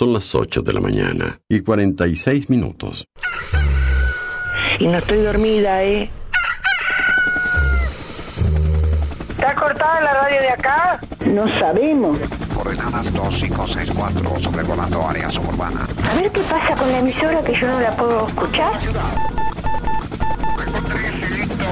Son las 8 de la mañana y 46 minutos. Y no estoy dormida, ¿eh? ¿Está cortada la radio de acá? No sabemos. Coordenadas 2564, sobrevolando área suburbana. A ver qué pasa con la emisora que yo no la puedo escuchar.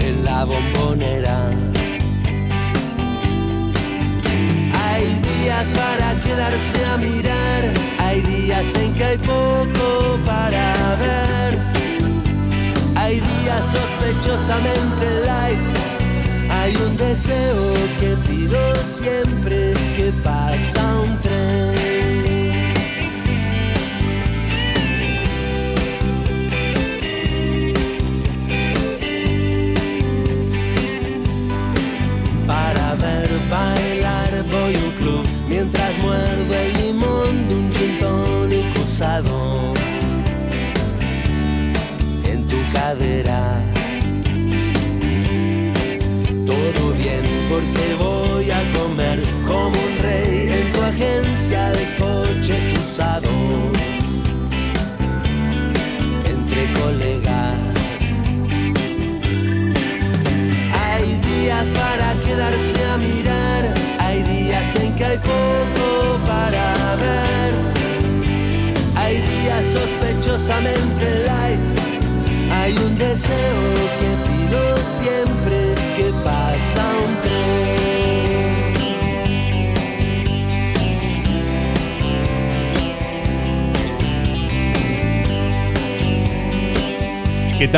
En la bombonera. Hay días para quedarse a mirar, hay días en que hay poco para ver, hay días sospechosamente light, hay un deseo que pido siempre que pasa un tren. Bailar voy un club mientras muerdo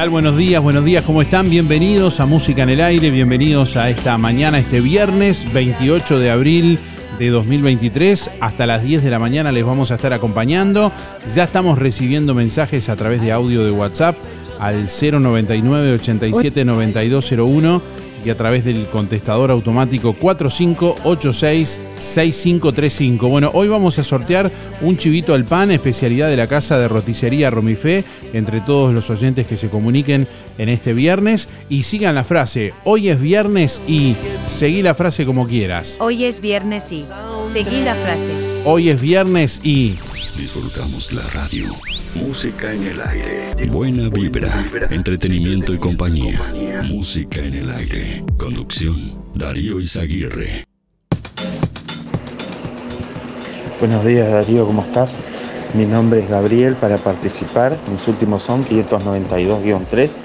Buenos días, buenos días, ¿cómo están? Bienvenidos a Música en el Aire, bienvenidos a esta mañana, este viernes 28 de abril de 2023. Hasta las 10 de la mañana les vamos a estar acompañando. Ya estamos recibiendo mensajes a través de audio de WhatsApp al 099 87 9201 y a través del contestador automático 4586-6535. Bueno, hoy vamos a sortear un chivito al pan, especialidad de la casa de roticería Romifé, entre todos los oyentes que se comuniquen en este viernes. Y sigan la frase, hoy es viernes y seguí la frase como quieras. Hoy es viernes y seguí la frase. Hoy es viernes y... Disfrutamos la radio. Música en el aire. Buena vibra, entretenimiento y compañía. Música en el aire. Conducción, Darío Izaguirre. Buenos días Darío, ¿cómo estás? Mi nombre es Gabriel para participar, mis últimos son 592-3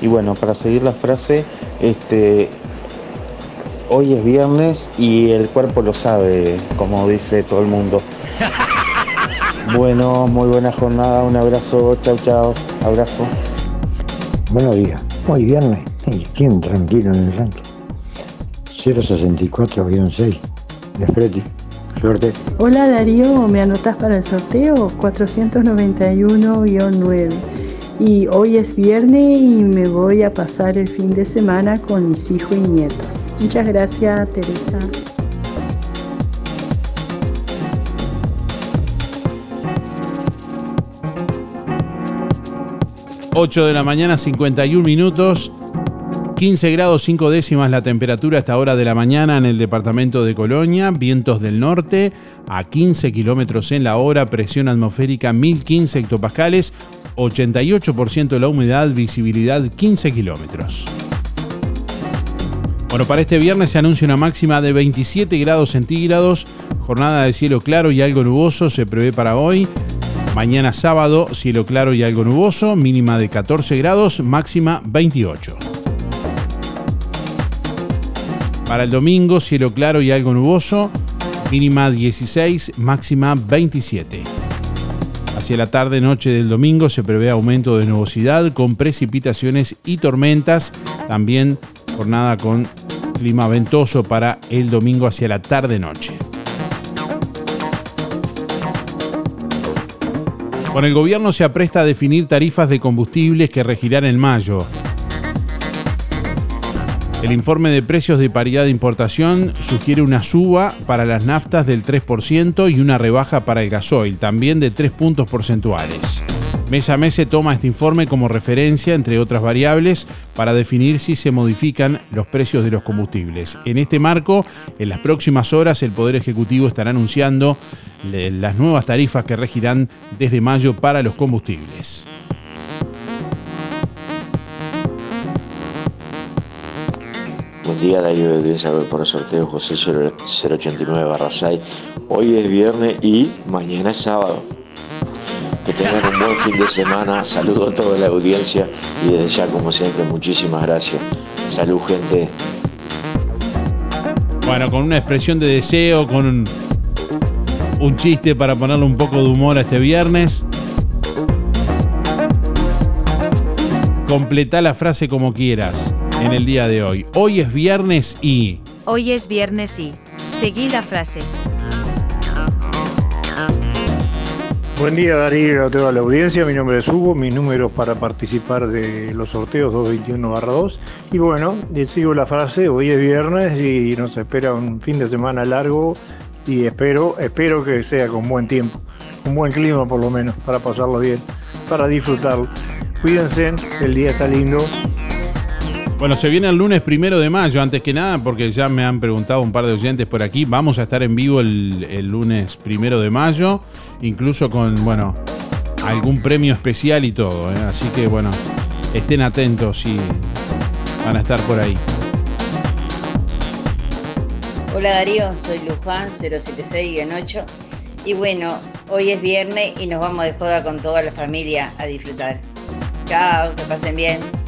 y bueno, para seguir la frase, este, hoy es viernes y el cuerpo lo sabe, como dice todo el mundo. Bueno, muy buena jornada, un abrazo, chao chao, abrazo. Buenos días. Hoy viernes. ¿Y quién tranquilo en el ranking? 064-6 de Freddy. Suerte. Hola Darío, ¿me anotas para el sorteo? 491-9. Y hoy es viernes y me voy a pasar el fin de semana con mis hijos y nietos. Muchas gracias, Teresa. 8 de la mañana, 51 minutos. 15 grados 5 décimas la temperatura a esta hora de la mañana en el departamento de Colonia, vientos del norte a 15 kilómetros en la hora, presión atmosférica 1015 hectopascales, 88% de la humedad, visibilidad 15 kilómetros. Bueno, para este viernes se anuncia una máxima de 27 grados centígrados, jornada de cielo claro y algo nuboso se prevé para hoy. Mañana sábado, cielo claro y algo nuboso, mínima de 14 grados, máxima 28. Para el domingo, cielo claro y algo nuboso, mínima 16, máxima 27. Hacia la tarde-noche del domingo se prevé aumento de nubosidad con precipitaciones y tormentas. También jornada con clima ventoso para el domingo hacia la tarde-noche. Con el gobierno se apresta a definir tarifas de combustibles que regirán en mayo. El informe de precios de paridad de importación sugiere una suba para las naftas del 3% y una rebaja para el gasoil, también de 3 puntos porcentuales. Mes a mes se toma este informe como referencia, entre otras variables, para definir si se modifican los precios de los combustibles. En este marco, en las próximas horas, el Poder Ejecutivo estará anunciando las nuevas tarifas que regirán desde mayo para los combustibles. Buen día, Darío de Audiencia por el sorteo José 089 barra 6. Hoy es viernes y mañana es sábado. Que tengan un buen fin de semana. Saludo a toda la audiencia y desde ya, como siempre, muchísimas gracias. Salud, gente. Bueno, con una expresión de deseo, con un chiste para ponerle un poco de humor a este viernes. Completa la frase como quieras en el día de hoy. Hoy es viernes y... Hoy es viernes y... Seguí la frase. Buen día Darío, a toda la audiencia, mi nombre es Hugo, mis números para participar de los sorteos 221-2 y bueno, sigo la frase, hoy es viernes y nos espera un fin de semana largo y espero, espero que sea con buen tiempo, con buen clima por lo menos, para pasarlo bien, para disfrutarlo. Cuídense, el día está lindo, bueno, se viene el lunes primero de mayo, antes que nada, porque ya me han preguntado un par de oyentes por aquí. Vamos a estar en vivo el, lunes primero de mayo, incluso con, bueno, algún premio especial y todo. ¿eh? Así que, bueno, estén atentos y van a estar por ahí. Hola Darío, soy Luján 076-8 y bueno, hoy es viernes y nos vamos de joda con toda la familia a disfrutar. Chao, que pasen bien.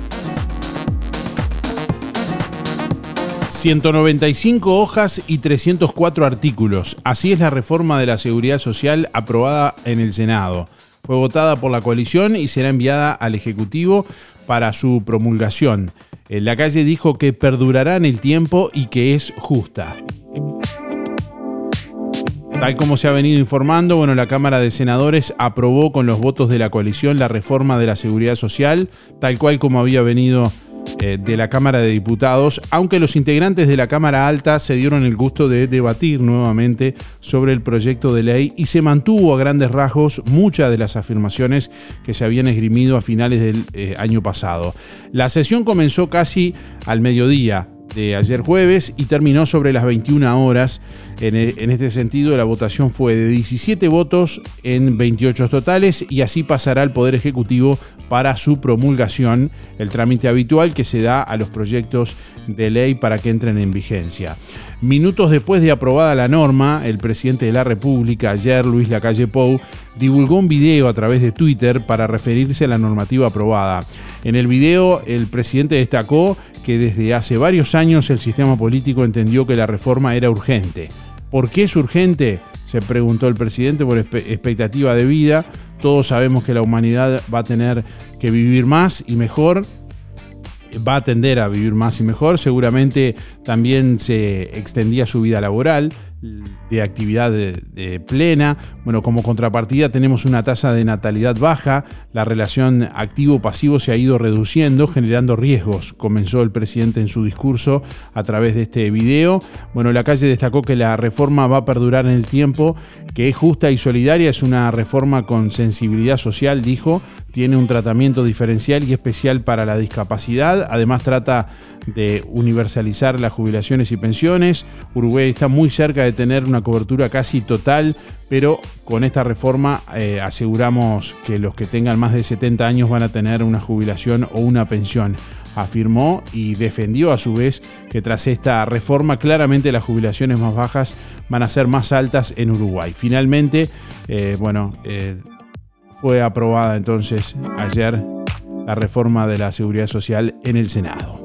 195 hojas y 304 artículos. Así es la reforma de la seguridad social aprobada en el Senado. Fue votada por la coalición y será enviada al Ejecutivo para su promulgación. En la calle dijo que perdurará en el tiempo y que es justa. Tal como se ha venido informando, bueno, la Cámara de Senadores aprobó con los votos de la coalición la reforma de la seguridad social, tal cual como había venido eh, de la Cámara de Diputados, aunque los integrantes de la Cámara Alta se dieron el gusto de debatir nuevamente sobre el proyecto de ley y se mantuvo a grandes rasgos muchas de las afirmaciones que se habían esgrimido a finales del eh, año pasado. La sesión comenzó casi al mediodía, de ayer jueves y terminó sobre las 21 horas. En, e, en, este sentido, la votación fue de 17 votos en 28 totales y así pasará al Poder Ejecutivo para su promulgación, el trámite habitual que se da a los proyectos de ley para que entren en vigencia. Minutos después de aprobada la norma, el presidente de la República, ayer Luis Lacalle Pou, divulgó un video a través de Twitter para referirse a la normativa aprobada. En el video, el presidente destacó que desde hace varios años el sistema político entendió que la reforma era urgente. ¿Por qué es urgente? Se preguntó el presidente por expectativa de vida. Todos sabemos que la humanidad va a tener que vivir más y mejor va a tender a vivir más y mejor. Seguramente también se extendía su vida laboral de actividad de, plena. Bueno, como contrapartida tenemos una tasa de natalidad baja, la relación activo-pasivo se ha ido reduciendo, generando riesgos, comenzó el presidente en su discurso a través de este video. Bueno, la calle destacó que la reforma va a perdurar en el tiempo, que es justa y solidaria, es una reforma con sensibilidad social, dijo, tiene un tratamiento diferencial y especial para la discapacidad. Además trata de universalizar las jubilaciones y pensiones. Uruguay está muy cerca de tener una cobertura casi total, pero con esta reforma eh, aseguramos que los que tengan más de 70 años van a tener una jubilación o una pensión afirmó y defendió a su vez que tras esta reforma claramente las jubilaciones más bajas van a ser más altas en Uruguay. Finalmente, eh, bueno, eh, fue aprobada entonces ayer la reforma de la seguridad social en el Senado.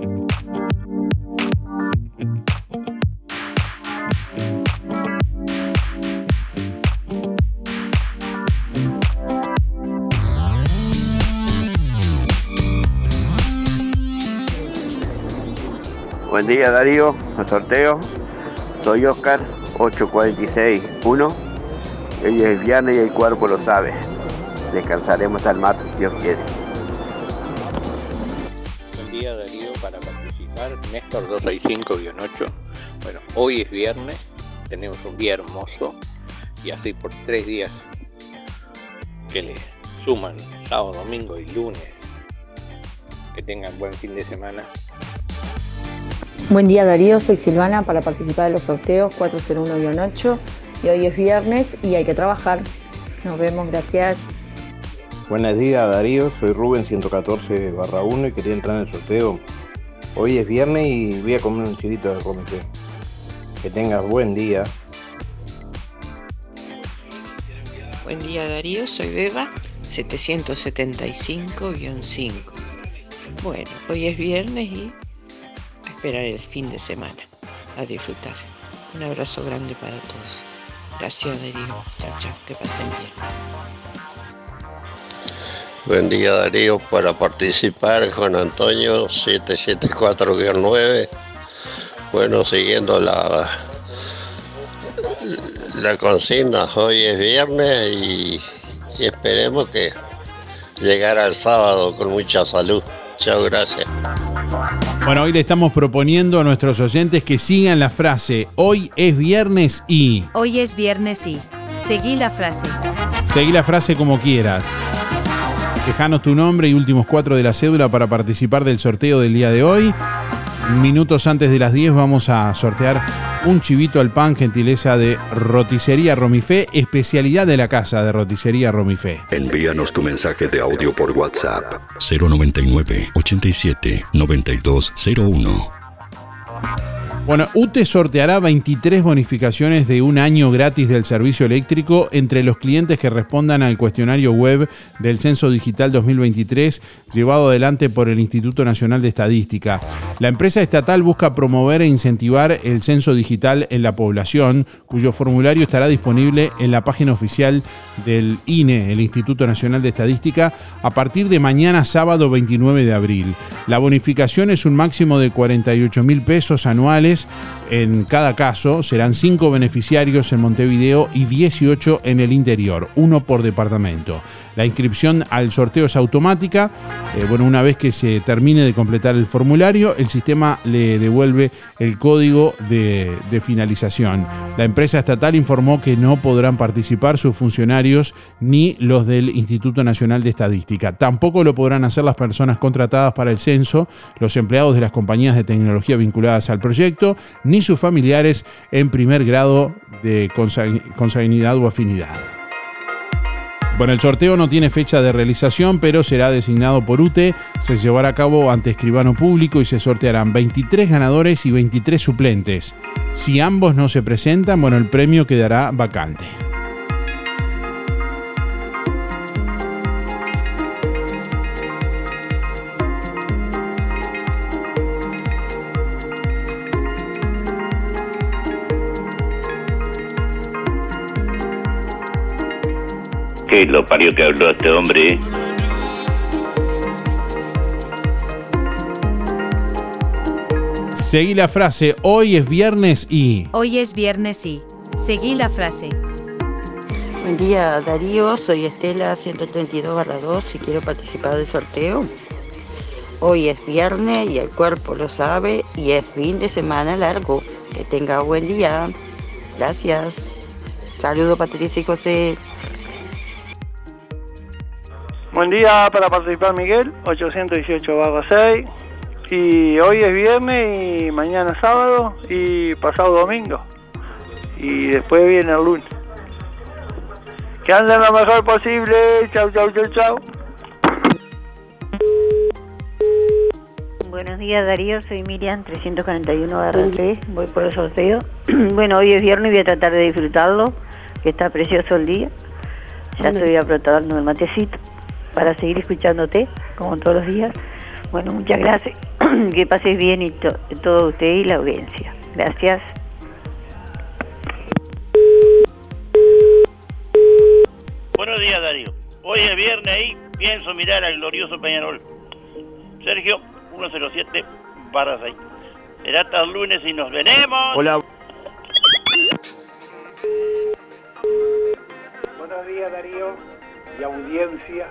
Buen día Darío, el sorteo. Soy Oscar 8461. Hoy es viernes y el cuerpo lo sabe. Descansaremos hasta el martes, Dios quiere. Buen día Darío, para participar, Néstor 265-8. Bueno, hoy es viernes, tenemos un día hermoso y así por tres días que le suman sábado, domingo y lunes. Que tengan buen fin de semana. Buen día Darío, soy Silvana para participar de los sorteos 401-8 y hoy es viernes y hay que trabajar. Nos vemos, gracias. Buenos días Darío, soy Rubén 114 barra 1 y quería entrar en el sorteo. Hoy es viernes y voy a comer un chilito de romete. Que tengas buen día. Buen día Darío, soy Beba 775-5. Bueno, hoy es viernes y esperar el fin de semana, a disfrutar. Un abrazo grande para todos. Gracias Darío. Chao, chao, que pasen bien. Buen día Darío, para participar Juan Antonio 774-9. Bueno, siguiendo la, la consigna, hoy es viernes y, y esperemos que llegara el sábado con mucha salud. Chao, gracias. Bueno, hoy le estamos proponiendo a nuestros oyentes que sigan la frase hoy es viernes y... Hoy es viernes y... Seguí la frase. Seguí la frase como quieras. Dejanos tu nombre y últimos cuatro de la cédula para participar del sorteo del día de hoy. Minutos antes de las 10 vamos a sortear un chivito al pan, gentileza de Roticería Romifé, especialidad de la casa de Roticería Romifé. Envíanos tu mensaje de audio por WhatsApp 099 87 9201. Bueno, UTE sorteará 23 bonificaciones de un año gratis del servicio eléctrico entre los clientes que respondan al cuestionario web del Censo Digital 2023 llevado adelante por el Instituto Nacional de Estadística. La empresa estatal busca promover e incentivar el censo digital en la población, cuyo formulario estará disponible en la página oficial del INE, el Instituto Nacional de Estadística, a partir de mañana sábado 29 de abril. La bonificación es un máximo de 48 mil pesos anuales en cada caso. Serán 5 beneficiarios en Montevideo y 18 en el interior, uno por departamento. La inscripción al sorteo es automática. Eh, bueno, una vez que se termine de completar el formulario, el sistema le devuelve el código de, de finalización. La empresa estatal informó que no podrán participar sus funcionarios ni los del Instituto Nacional de Estadística. Tampoco lo podrán hacer las personas contratadas para el censo, los empleados de las compañías de tecnología vinculadas al proyecto, ni sus familiares en primer grado de consanguinidad o afinidad. Bueno, el sorteo no tiene fecha de realización, pero será designado por UTE, se llevará a cabo ante escribano público y se sortearán 23 ganadores y 23 suplentes. Si ambos no se presentan, bueno, el premio quedará vacante. ¿Qué lo parió que habló este hombre? Seguí la frase, hoy es viernes y... Hoy es viernes y... Seguí la frase. Buen día Darío, soy Estela 132-2 y quiero participar del sorteo. Hoy es viernes y el cuerpo lo sabe y es fin de semana largo. Que tenga buen día. Gracias. Saludos Patricia y José. Buen día para participar Miguel, 818 barra 6. Y hoy es viernes y mañana sábado y pasado domingo. Y después viene el lunes. Que anden lo mejor posible. Chau, chau, chau, chau. Buenos días Darío, soy Miriam 341 barra 3, voy por el sorteo. bueno, hoy es viernes y voy a tratar de disfrutarlo, que está precioso el día. Ya estoy a preparando el matecito para seguir escuchándote, como todos los días. Bueno, muchas gracias. que pases bien y to- todo usted y la audiencia. Gracias. Buenos días, Darío. Hoy es viernes y pienso mirar al glorioso Peñarol. Sergio, 107 barra 6. Será hasta el lunes y nos veremos. Hola. Buenos días Darío y audiencia,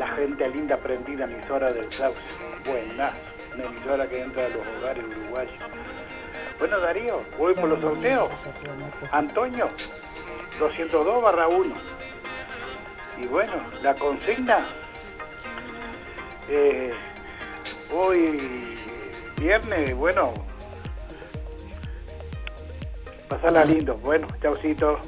la gente linda prendida emisora del Sauce. Buenas, una emisora que entra a los hogares uruguayos. Bueno Darío, voy por los sorteos. Antonio, 202 barra 1. Y bueno, la consigna, eh, hoy viernes, bueno, pasarla lindo. Bueno, chaucito.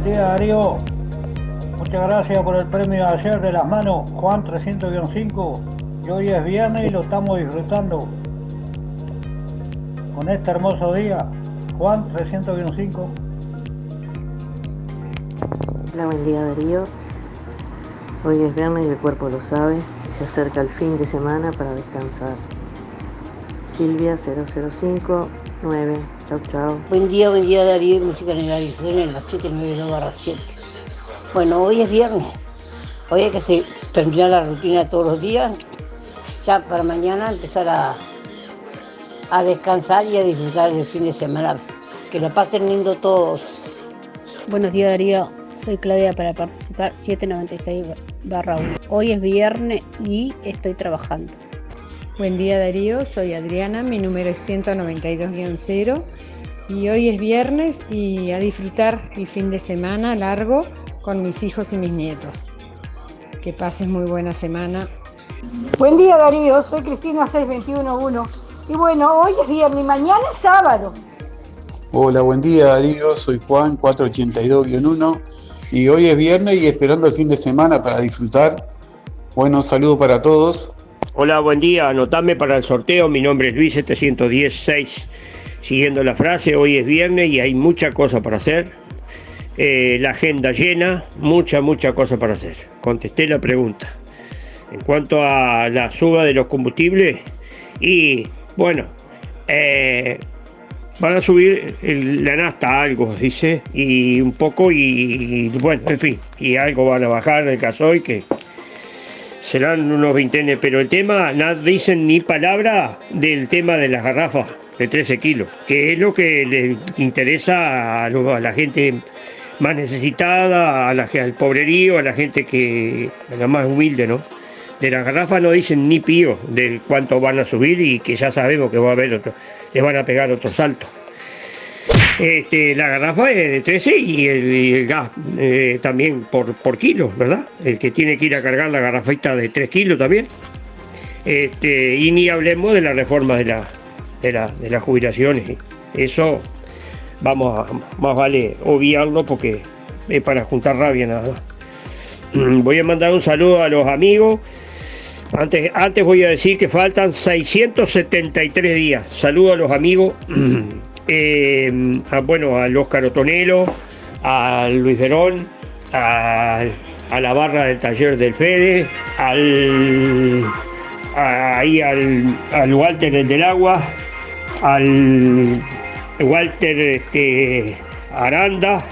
Buen día Darío, muchas gracias por el premio ayer de las manos, Juan 300-5, y hoy es viernes y lo estamos disfrutando con este hermoso día, Juan 300-5. Hola, buen día Darío. Hoy es viernes y el cuerpo lo sabe. Se acerca el fin de semana para descansar. Silvia 0059. Chau, chau. Buen día, buen día Darío y Música en el suena en las 792 barra 7. Bueno, hoy es viernes, hoy hay que se- terminar la rutina todos los días, ya para mañana empezar a, a descansar y a disfrutar del fin de semana. Que lo pasen lindo todos. Buenos días Darío, soy Claudia para participar 796 barra 1. Hoy es viernes y estoy trabajando. Buen día Darío, soy Adriana, mi número es 192-0 y hoy es viernes y a disfrutar el fin de semana largo con mis hijos y mis nietos. Que pases muy buena semana. Buen día Darío, soy Cristina 6211 y bueno, hoy es viernes y mañana es sábado. Hola, buen día Darío, soy Juan 482-1 y hoy es viernes y esperando el fin de semana para disfrutar. Bueno, saludo para todos. Hola, buen día. Anotame para el sorteo. Mi nombre es Luis 716. Siguiendo la frase, hoy es viernes y hay mucha cosa para hacer. Eh, la agenda llena, mucha, mucha cosa para hacer. Contesté la pregunta. En cuanto a la suba de los combustibles, y bueno, eh, van a subir la nafta algo, dice, y un poco, y, y, bueno, en fin, y algo van a bajar el gasoil que serán unos veintenes, pero el tema, no dicen ni palabra del tema de las garrafas de 13 kilos, que es lo que le interesa a, la gente más necesitada, a la, al pobrerío, a la gente que, a la más humilde, ¿no? De las garrafas no dicen ni pío de cuánto van a subir y que ya sabemos que va a haber otro, le van a pegar otro salto. Este, la garrafa es de 13 y el, y el gas eh, también por, por kilo, ¿verdad? El que tiene que ir a cargar la garrafita de 3 kilos también. Este, y ni hablemos de la reforma de, la, de, la- de las jubilaciones. Eso vamos a, más vale obviarlo porque es para juntar rabia nada más. Mm, Voy a mandar un saludo a los amigos. Antes, antes voy a decir que faltan 673 días. Saludo a los amigos. eh, a, bueno, al Óscar Otonelo, a Luis Verón, a, a la barra del taller del Fede, al, a- ahí al, al Walter el del agua, al Walter este, Aranda,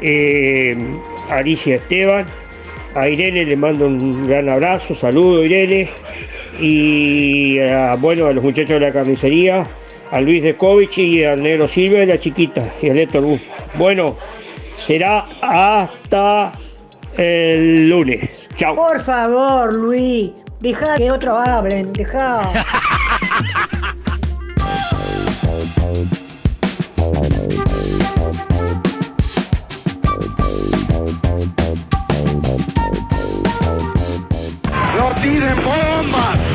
eh, a Alicia Esteban, a Irene le mando un gran abrazo, saludo Irene, y a, bueno, a los muchachos de la carnicería, a Luis Descovich y al Negro Silva y la chiquita, y a Bus. Bueno, será hasta el lunes. Chao. Por favor, Luis, deja que otros hablen, deja. ¡No tiren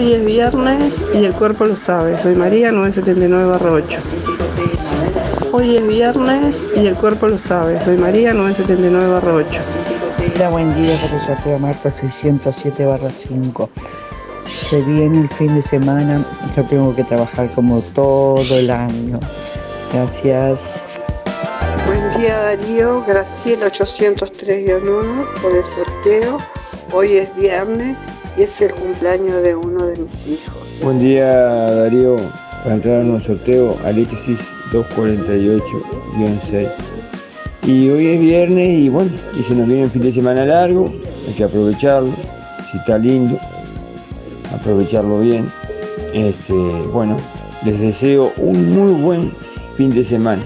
Hoy es viernes y el cuerpo lo sabe. Soy María 979-8. Hoy es viernes y el cuerpo lo sabe. Soy María 979-8. Hola, buen día para el sorteo Marta 607 5. Se viene el fin de semana, yo tengo que trabajar como todo el año. Gracias. Buen día Darío, Graciela 803-1 por el sorteo. Hoy es viernes y es el cumpleaños de uno de mis hijos. Buen día Darío, para entrar en un sorteo Alexis 248-6. Y hoy es viernes y bueno, y se nos viene un fin de semana largo, hay que aprovecharlo, si está lindo, aprovecharlo bien. Este, bueno, les deseo un muy buen fin de semana.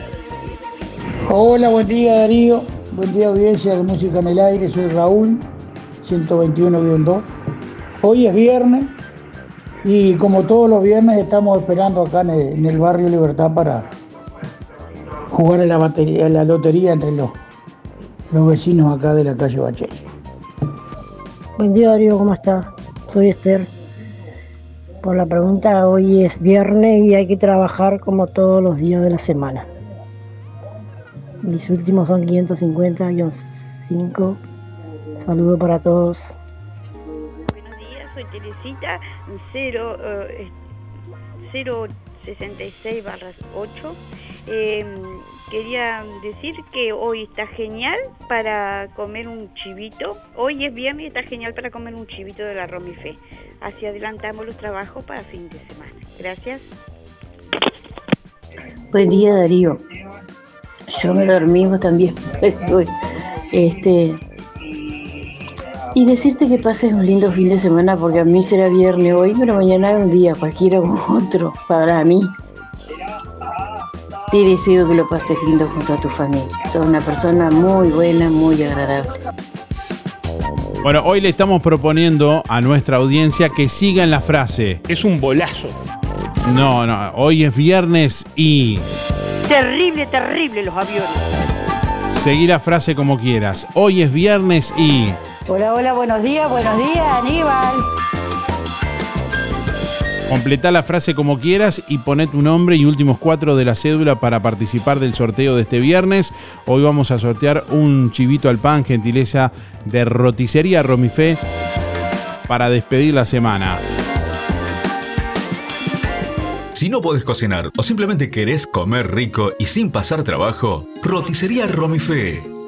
Hola, buen día Darío, buen día audiencia de Música en el Aire, soy Raúl, 121-2. Hoy es viernes y como todos los viernes estamos esperando acá en el, barrio Libertad para jugar a la, batería, a la lotería entre los, los vecinos acá de la calle Bachel. Buen día Darío, ¿cómo está? Soy Esther. Por la pregunta, hoy es viernes y hay que trabajar como todos los días de la semana. Mis últimos son 550-5. Saludo para todos. Soy Teresita 0, eh, 066 8. Eh, quería decir que hoy está genial para comer un chivito. Hoy es viernes y está genial para comer un chivito de la Romifé. Así adelantamos los trabajos para fin de semana. Gracias. Buen día Darío. Yo me dormí, también. Este, y decirte que pases un lindo fin de semana porque a mí será viernes hoy, pero mañana es un día cualquiera como otro para mí. Te deseo que lo pases lindo junto a tu familia. Sos una persona muy buena, muy agradable. Bueno, hoy le estamos proponiendo a nuestra audiencia que sigan la frase. Es un bolazo. No, no, hoy es viernes y Terrible, terrible los aviones. seguí la frase como quieras. Hoy es viernes y Hola, hola, buenos días, buenos días, Aníbal. completá la frase como quieras y poné tu nombre y últimos cuatro de la cédula para participar del sorteo de este viernes. Hoy vamos a sortear un chivito al pan, gentileza de roticería Romifé para despedir la semana. Si no podés cocinar o simplemente querés comer rico y sin pasar trabajo, roticería Romifé.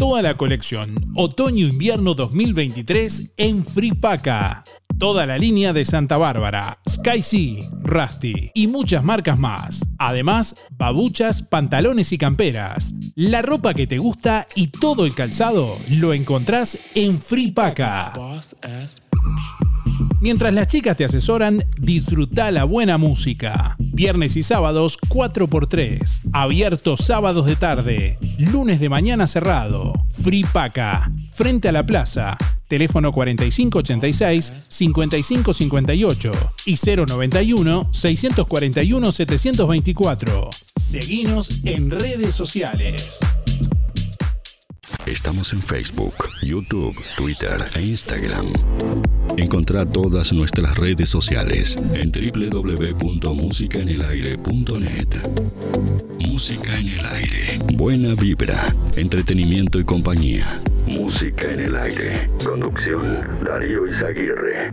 Toda la colección Otoño-Invierno 2023 en Fripaca. Toda la línea de Santa Bárbara, Sky Rusty y muchas marcas más. Además, babuchas, pantalones y camperas. La ropa que te gusta y todo el calzado lo encontrás en Fripaca. Mientras las chicas te asesoran, disfruta la buena música. Viernes y sábados 4x3. Abierto sábados de tarde. Lunes de mañana cerrado. Free Paca. Frente a la plaza. Teléfono 4586-5558 y 091-641-724. Seguinos en redes sociales. Estamos en Facebook, YouTube, Twitter e Instagram. Encontrá todas nuestras redes sociales en www.musicaenelaire.net. Música en el aire. Buena vibra, entretenimiento y compañía. Música en el aire. Conducción Darío Izaguirre.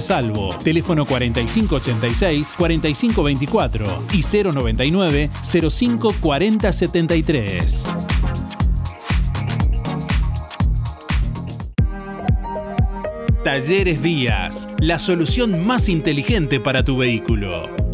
Salvo. Teléfono 4586-4524 y 099-054073. Talleres Díaz, la solución más inteligente para tu vehículo.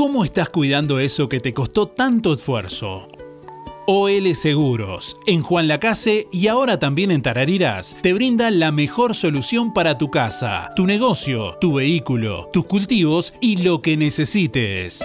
¿Cómo estás cuidando eso que te costó tanto esfuerzo? OL Seguros, en Juan Lacase y ahora también en Tarariras, te brinda la mejor solución para tu casa, tu negocio, tu vehículo, tus cultivos y lo que necesites.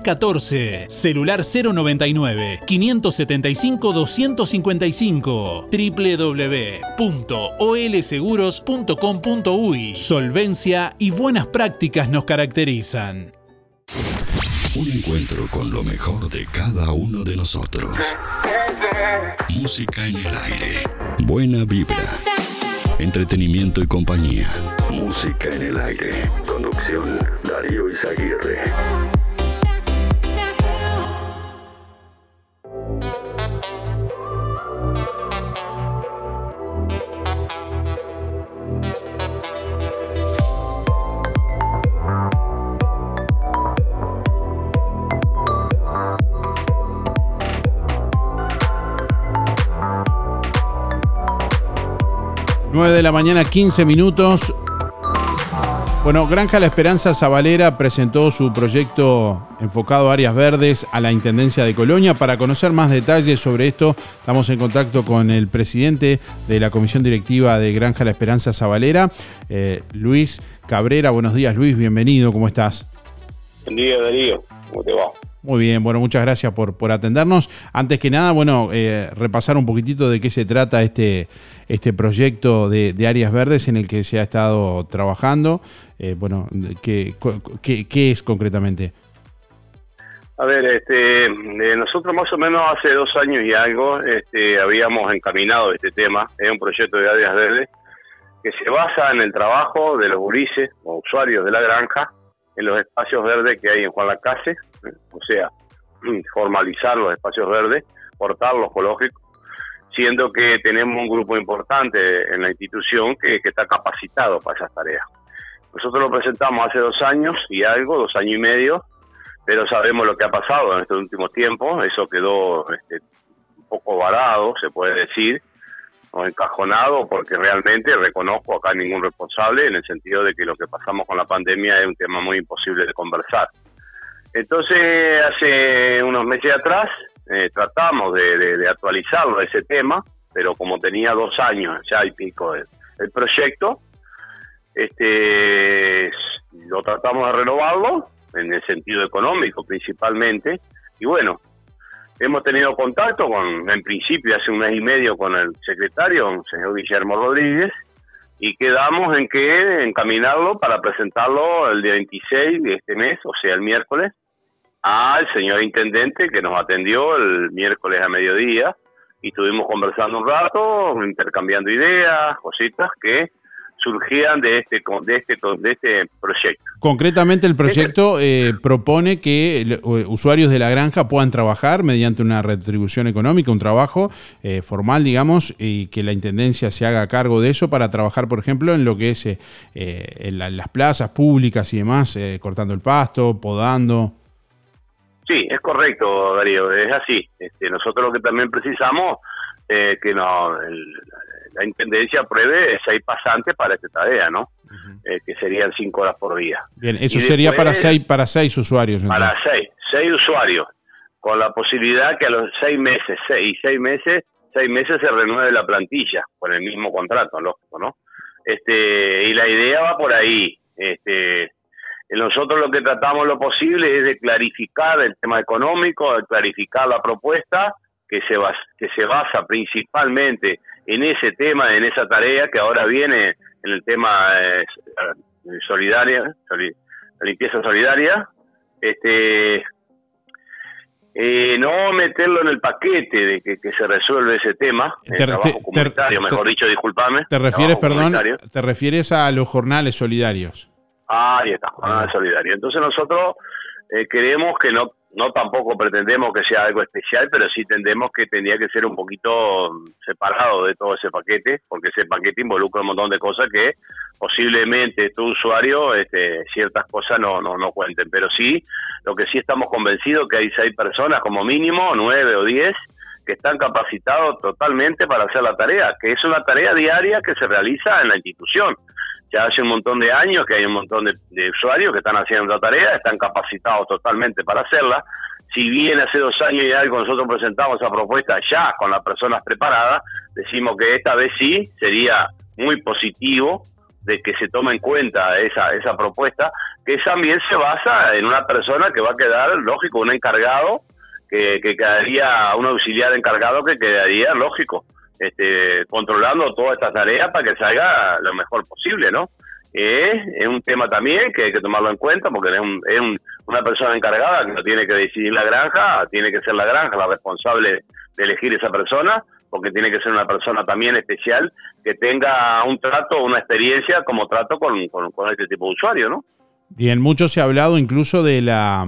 14 celular 099 575 255 www.olseguros.com.uy Solvencia y buenas prácticas nos caracterizan. Un encuentro con lo mejor de cada uno de nosotros. Música en el aire. Buena vibra. Entretenimiento y compañía. Música en el aire. Conducción Darío Izaguirre. Nueve de la mañana, 15 minutos. Bueno, Granja La Esperanza Zabalera presentó su proyecto enfocado a áreas verdes a la Intendencia de Colonia. Para conocer más detalles sobre esto, estamos en contacto con el presidente de la Comisión Directiva de Granja La Esperanza Zabalera, eh, Luis Cabrera. Buenos días, Luis, bienvenido, ¿cómo estás? Buen día, Darío, ¿cómo te va? Muy bien, bueno, muchas gracias por, por atendernos. Antes que nada, bueno, eh, repasar un poquitito de qué se trata este, este proyecto de, de áreas verdes en el que se ha estado trabajando. Eh, bueno, ¿qué, qué, qué es concretamente? A ver, este, eh, nosotros más o menos hace dos años y algo este, habíamos encaminado este tema. Es un proyecto de áreas verdes que se basa en el trabajo de los gurises o usuarios de la granja en los espacios verdes que hay en Juan Lacase. O sea, formalizar los espacios verdes, portar lo ecológico, siendo que tenemos un grupo importante en la institución que, que está capacitado para esas tareas. Nosotros lo presentamos hace dos años y algo, dos años y medio, pero sabemos lo que ha pasado en estos últimos tiempos, eso quedó este, un poco varado, se puede decir, o encajonado porque realmente reconozco acá ningún responsable en el sentido de que lo que pasamos con la pandemia es un tema muy imposible de conversar. Entonces, hace unos meses atrás eh, tratamos de, actualizarlo ese tema, pero como tenía dos años ya y pico el, el proyecto, este, lo tratamos de renovarlo en el sentido económico principalmente, y bueno, hemos tenido contacto con, en principio hace un mes y medio con el secretario, el señor Guillermo Rodríguez, y quedamos en que encaminarlo para presentarlo el día 26 de este mes, o sea, el miércoles, al señor intendente que nos atendió el miércoles a mediodía y estuvimos conversando un rato, intercambiando ideas, cositas que surgían de este de este de este proyecto. Concretamente el proyecto eh, propone que eh, usuarios de la granja puedan trabajar mediante una retribución económica, un trabajo eh, formal, digamos, y que la intendencia se haga cargo de eso para trabajar, por ejemplo, en lo que es en, las plazas públicas y demás, cortando el pasto, podando. Sí, es correcto, Darío, es así. Este, nosotros lo que también precisamos que no la intendencia apruebe seis pasantes para esta tarea, ¿no? Eh, que serían cinco horas por día. Bien, eso sería para seis para seis usuarios. Para seis, seis usuarios, con la posibilidad que a los seis meses, seis, seis meses, seis meses se renueve la plantilla con el mismo contrato, lógico, ¿no? Este y la idea va por ahí. Este, nosotros lo que tratamos lo posible es de clarificar el tema económico, de clarificar la propuesta que se basa, que se basa principalmente en ese tema, en esa tarea que ahora viene en el tema eh, solidaria, la limpieza solidaria, este eh, no meterlo en el paquete de que, se resuelve ese tema, el trabajo comunitario, mejor dicho, disculpame. Te refieres, perdón, te refieres a los jornales solidarios. Ah, ahí está, jornales solidarios. Entonces nosotros eh, queremos que no no tampoco pretendemos que sea algo especial, pero sí tendemos que tendría que ser un poquito separado de todo ese paquete, porque ese paquete involucra un montón de cosas que posiblemente tu usuario este, ciertas cosas no, no, no cuenten. Pero sí, lo que sí estamos convencidos que hay seis personas como mínimo, nueve o diez, que están capacitados totalmente para hacer la tarea, que es una tarea diaria que se realiza en la institución ya hace un montón de años que hay un montón de, usuarios que están haciendo la tarea, están capacitados totalmente para hacerla. Si bien hace dos años y algo nosotros presentamos esa propuesta ya con las personas preparadas, decimos que esta vez sí sería muy positivo de que se tome en cuenta esa, esa propuesta, que también se basa en una persona que va a quedar, lógico, un encargado, que, que quedaría, un auxiliar encargado que quedaría, lógico, este, controlando toda esta tarea para que salga lo mejor posible, ¿no? es un tema también que hay que tomarlo en cuenta porque es, es una persona encargada que no tiene que decidir la granja, tiene que ser la granja la responsable de elegir esa persona, porque tiene que ser una persona también especial que tenga un trato, una experiencia como trato con, con, con este tipo de usuario, ¿no? Bien, mucho se ha hablado incluso de la,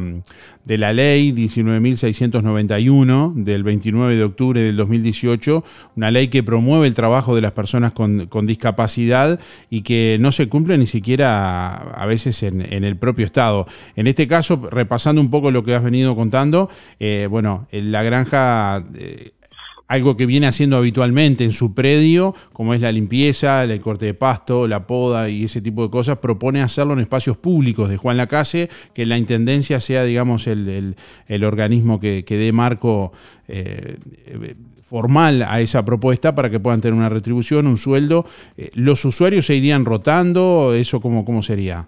de la ley 19.691 del 29 de octubre del 2018, una ley que promueve el trabajo de las personas con, discapacidad y que no se cumple ni siquiera a veces en, el propio Estado. En este caso, repasando un poco lo que has venido contando, eh, bueno, la granja... Eh, algo que viene haciendo habitualmente en su predio, como es la limpieza, el corte de pasto, la poda y ese tipo de cosas, propone hacerlo en espacios públicos de Juan Lacase, que la Intendencia sea, digamos, el, organismo que, dé marco eh, formal a esa propuesta para que puedan tener una retribución, un sueldo. Eh, ¿Los usuarios se irían rotando? ¿Eso cómo, cómo sería?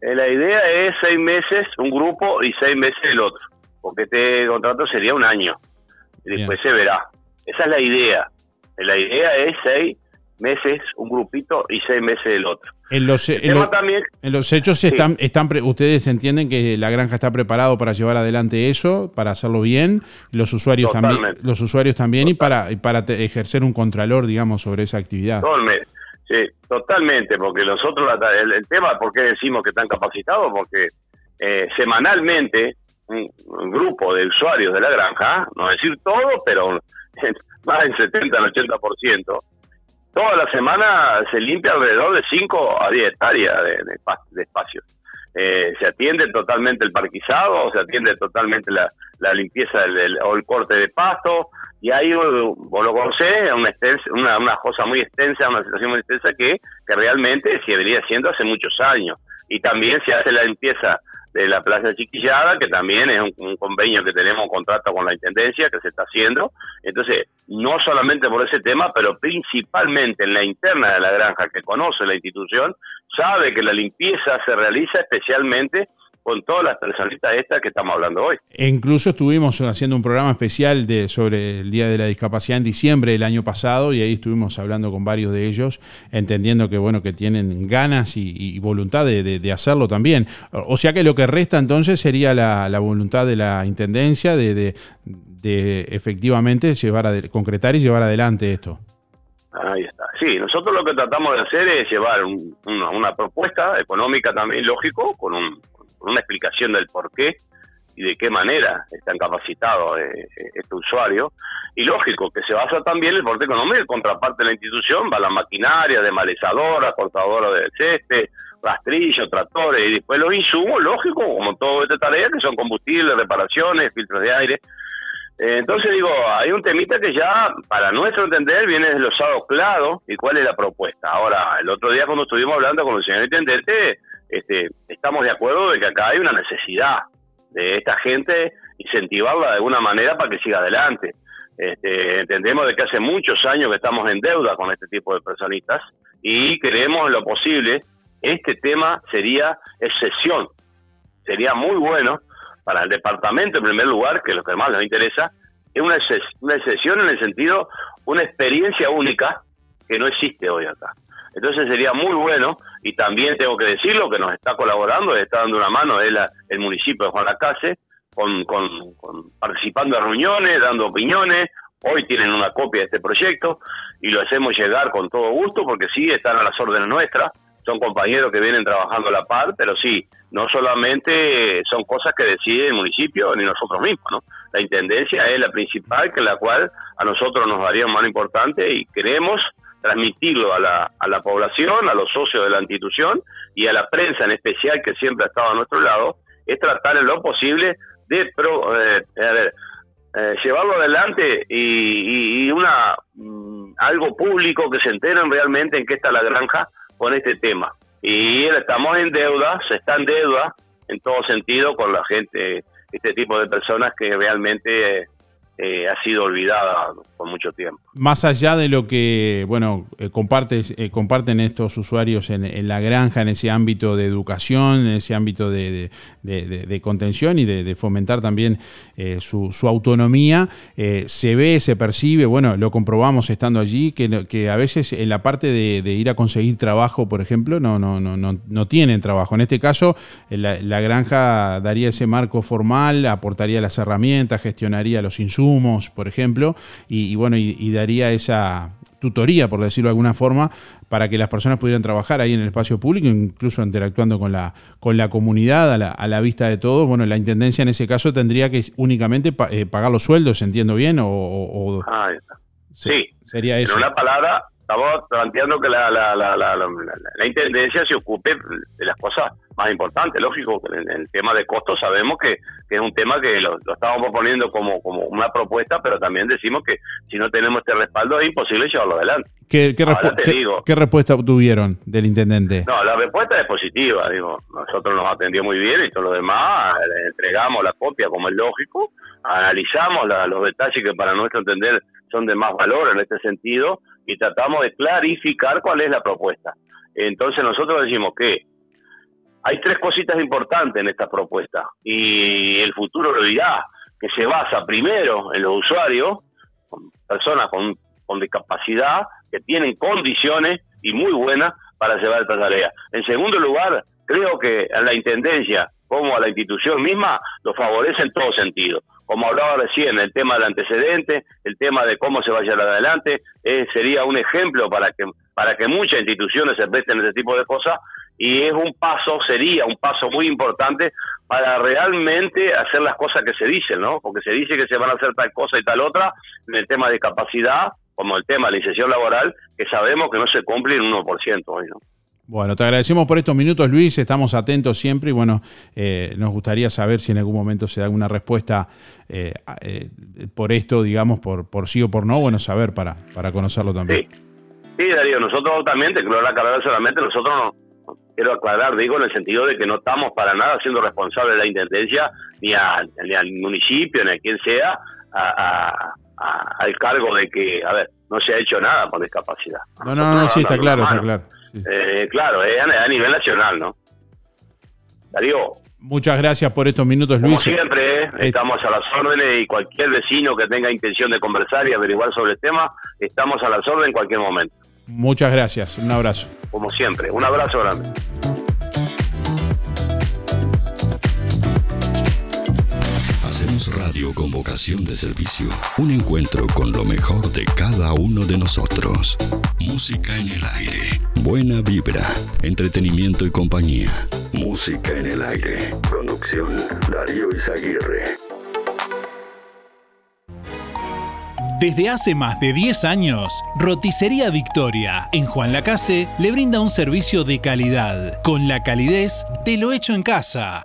Eh, la idea es seis meses un grupo y seis meses el otro, porque este contrato sería un año y después se verá. Esa es la idea. La idea es seis meses un grupito y seis meses el otro. En los, en, los hechos están, están ustedes entienden que la granja está preparado para llevar adelante eso, para hacerlo bien, los usuarios también, los usuarios también y para, para ejercer un contralor, digamos, sobre esa actividad. Sí, totalmente, porque nosotros el, el tema, ¿por qué decimos que están capacitados? Porque eh, semanalmente un, un, grupo de usuarios de la granja, no decir todo, pero más del 70 al 80%, toda la semana se limpia alrededor de 5 a 10 hectáreas de, de, espacio. Eh, se atiende totalmente el parquizado, se atiende totalmente la, limpieza del, o el corte de pasto, y ahí vos lo conocés, una, una, una cosa muy extensa, una situación muy extensa que, que realmente se debería haciendo hace muchos años. Y también se hace la limpieza de la Plaza Chiquillada, que también es un, convenio que tenemos, un contrato con la Intendencia que se está haciendo. Entonces, no solamente por ese tema, pero principalmente en la interna de la granja, que conoce la institución, sabe que la limpieza se realiza especialmente con todas las personitas estas que estamos hablando hoy. E incluso estuvimos haciendo un programa especial de, sobre el Día de la Discapacidad en diciembre del año pasado y ahí estuvimos hablando con varios de ellos, entendiendo que bueno que tienen ganas y, voluntad de, hacerlo también. O sea que lo que resta entonces sería la, voluntad de la Intendencia de, efectivamente llevar a, concretar y llevar adelante esto. Ahí está. Sí, nosotros lo que tratamos de hacer es llevar una, una, propuesta económica también, lógico, con un, una explicación del por qué y de qué manera están capacitados eh, eh, este usuario. Y lógico, que se basa también el porte económico, contraparte de la institución, va la maquinaria, de malezadora, cortadora de ceste, rastrillos, tractores, y después los insumos, lógico, como todo esta tarea, que son combustibles, reparaciones, filtros de aire. Eh, entonces digo, hay un temita que ya, para nuestro entender, viene desglosado claro y cuál es la propuesta. Ahora, el otro día cuando estuvimos hablando con el señor intendente, este, estamos de acuerdo de que acá hay una necesidad de esta gente incentivarla de alguna manera para que siga adelante. Este, entendemos de que hace muchos años que estamos en deuda con este tipo de personistas y creemos en lo posible este tema sería excepción. Sería muy bueno para el departamento en primer lugar, que es lo que más nos interesa, es una, excepción en el sentido, una experiencia única que no existe hoy acá. Entonces sería muy bueno, y también tengo que decirlo, que nos está colaborando, está dando una mano el, el municipio de Juan Lacase, con, con, participando en reuniones, dando opiniones, hoy tienen una copia de este proyecto y lo hacemos llegar con todo gusto porque sí, están a las órdenes nuestras, son compañeros que vienen trabajando a la par, pero sí, no solamente son cosas que decide el municipio ni nosotros mismos, ¿no? La intendencia es la principal, que la cual a nosotros nos daría un mano importante y queremos transmitirlo a la, a la población, a los socios de la institución y a la prensa en especial que siempre ha estado a nuestro lado, es tratar en lo posible de pro, eh, eh, llevarlo adelante y, una mm, algo público que se enteren realmente en qué está la granja con este tema. Y estamos en deuda, se está en deuda en todo sentido con la gente, este tipo de personas que realmente eh, ha sido olvidada por mucho tiempo. Más allá de lo que, bueno, eh, eh, comparten estos usuarios en, la granja, en ese ámbito de educación, en ese ámbito de, contención y de, fomentar también su, autonomía, se ve, se percibe, bueno, lo comprobamos estando allí, que, que a veces en la parte de, ir a conseguir trabajo, por ejemplo, no, no, no, no, no tienen trabajo. En este caso, la granja daría ese marco formal, aportaría las herramientas, gestionaría los insumos, por ejemplo, y, bueno, y, daría esa tutoría, por decirlo de alguna forma, para que las personas pudieran trabajar ahí en el espacio público, incluso interactuando con la, con la comunidad a la, a la vista de todos. Bueno, la Intendencia en ese caso tendría que únicamente eh, pagar los sueldos, ¿entiendo bien? O, sí, sería eso. En una palabra, estamos planteando que la, la, la, la, Intendencia se ocupe de las cosas más importantes. Lógico, que en el tema de costos sabemos que, es un tema que lo, estamos proponiendo como, como una propuesta, pero también decimos que si no tenemos este respaldo es imposible llevarlo adelante. ¿Qué, qué, respuesta obtuvieron del intendente? No, la respuesta es positiva. digo Nosotros nos atendió muy bien y todo lo demás, le entregamos la copia como es lógico, analizamos los detalles que para nuestro entender son de más valor en este sentido y tratamos de clarificar cuál es la propuesta. Entonces nosotros decimos que hay tres cositas importantes en esta propuesta y el futuro lo dirá, que se basa primero en los usuarios, personas con, con discapacidad que tienen condiciones y muy buenas para llevar esta tarea. En segundo lugar, creo que a la Intendencia como a la institución misma lo favorece en todo sentido como hablaba recién, el tema del antecedente, el tema de cómo se va a llevar adelante, eh, sería un ejemplo para que, para que muchas instituciones se presten ese tipo de cosas y es un paso, sería un paso muy importante para realmente hacer las cosas que se dicen, ¿no? Porque se dice que se van a hacer tal cosa y tal otra en el tema de capacidad, como el tema de la inserción laboral, que sabemos que no se cumple en un 1% hoy, ¿no? Bueno, te agradecemos por estos minutos, Luis. Estamos atentos siempre y bueno, eh, nos gustaría saber si en algún momento se da alguna respuesta eh, eh, por esto, digamos, por, por sí o por no. Bueno, saber para, para conocerlo también. Sí. sí, Darío, nosotros también, te quiero aclarar solamente, nosotros no, quiero aclarar, digo, en el sentido de que no estamos para nada siendo responsables de la intendencia, ni, a, ni al municipio, ni a quien sea, a, al cargo de que, a ver, no se ha hecho nada con discapacidad. No, no, no, sí, está claro, está claro. Eh, claro, es a, nivel nacional, ¿no? Darío. Muchas gracias por estos minutos, Luis. Como siempre, eh, estamos a las órdenes y cualquier vecino que tenga intención de conversar y averiguar sobre el tema, estamos a las órdenes en cualquier momento. Muchas gracias, un abrazo. Como siempre, un abrazo grande. Hacemos radio con vocación de servicio. Un encuentro con lo mejor de cada uno de nosotros. Música en el aire. Buena vibra. Entretenimiento y compañía. Música en el aire. Conducción. Darío Izaguirre. Desde hace más de 10 años, Roticería Victoria en Juan Lacase le brinda un servicio de calidad, con la calidez de lo hecho en casa.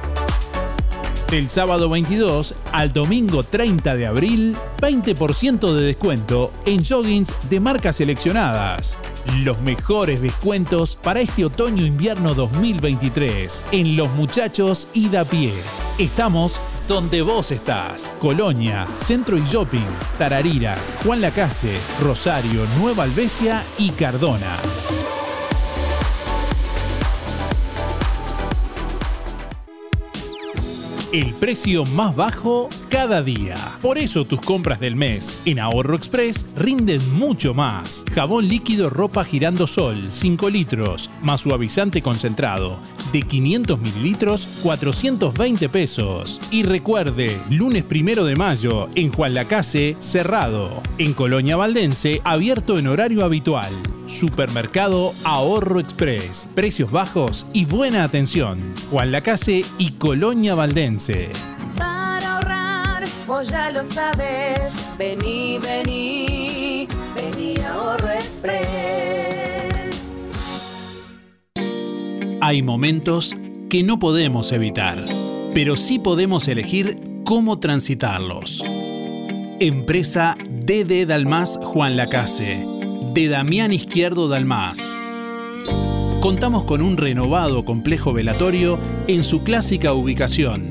Del sábado 22 al domingo 30 de abril, 20% de descuento en joggings de marcas seleccionadas. Los mejores descuentos para este otoño-invierno 2023 en Los Muchachos y da pie. Estamos donde vos estás. Colonia, Centro y Shopping, Tarariras, Juan Lacase, Rosario, Nueva Albesia y Cardona. El precio más bajo cada día. Por eso tus compras del mes en Ahorro Express rinden mucho más. Jabón líquido ropa girando sol 5 litros más suavizante concentrado de 500 mililitros 420 pesos. Y recuerde, lunes primero de mayo en Juan Lacase cerrado. En Colonia Valdense abierto en horario habitual. Supermercado Ahorro Express. Precios bajos y buena atención. Juan Lacase y Colonia Valdense. Para ahorrar, vos ya lo sabes. Vení, vení, vení Ahorro Express. Hay momentos que no podemos evitar, pero sí podemos elegir cómo transitarlos. Empresa DD Dalmas Juan Lacase, de Damián Izquierdo Dalmas. Contamos con un renovado complejo velatorio en su clásica ubicación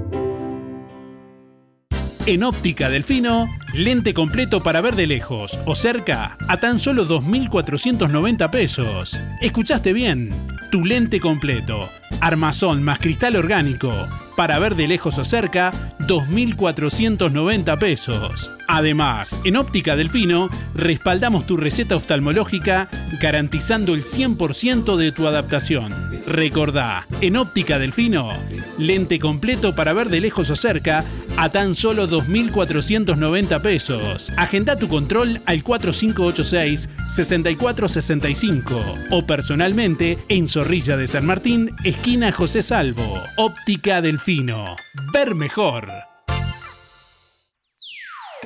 En Óptica Delfino, lente completo para ver de lejos o cerca a tan solo 2.490 pesos. ¿Escuchaste bien? Tu lente completo. Armazón más cristal orgánico. Para ver de lejos o cerca, 2.490 pesos. Además, en Óptica Delfino, respaldamos tu receta oftalmológica garantizando el 100% de tu adaptación. Recordá, en Óptica Delfino, lente completo para ver de lejos o cerca a tan solo 2.490 pesos. Agenda tu control al 4586-6465 o personalmente en Zorrilla de San Martín, esquina José Salvo, Óptica Delfino. Ver mejor.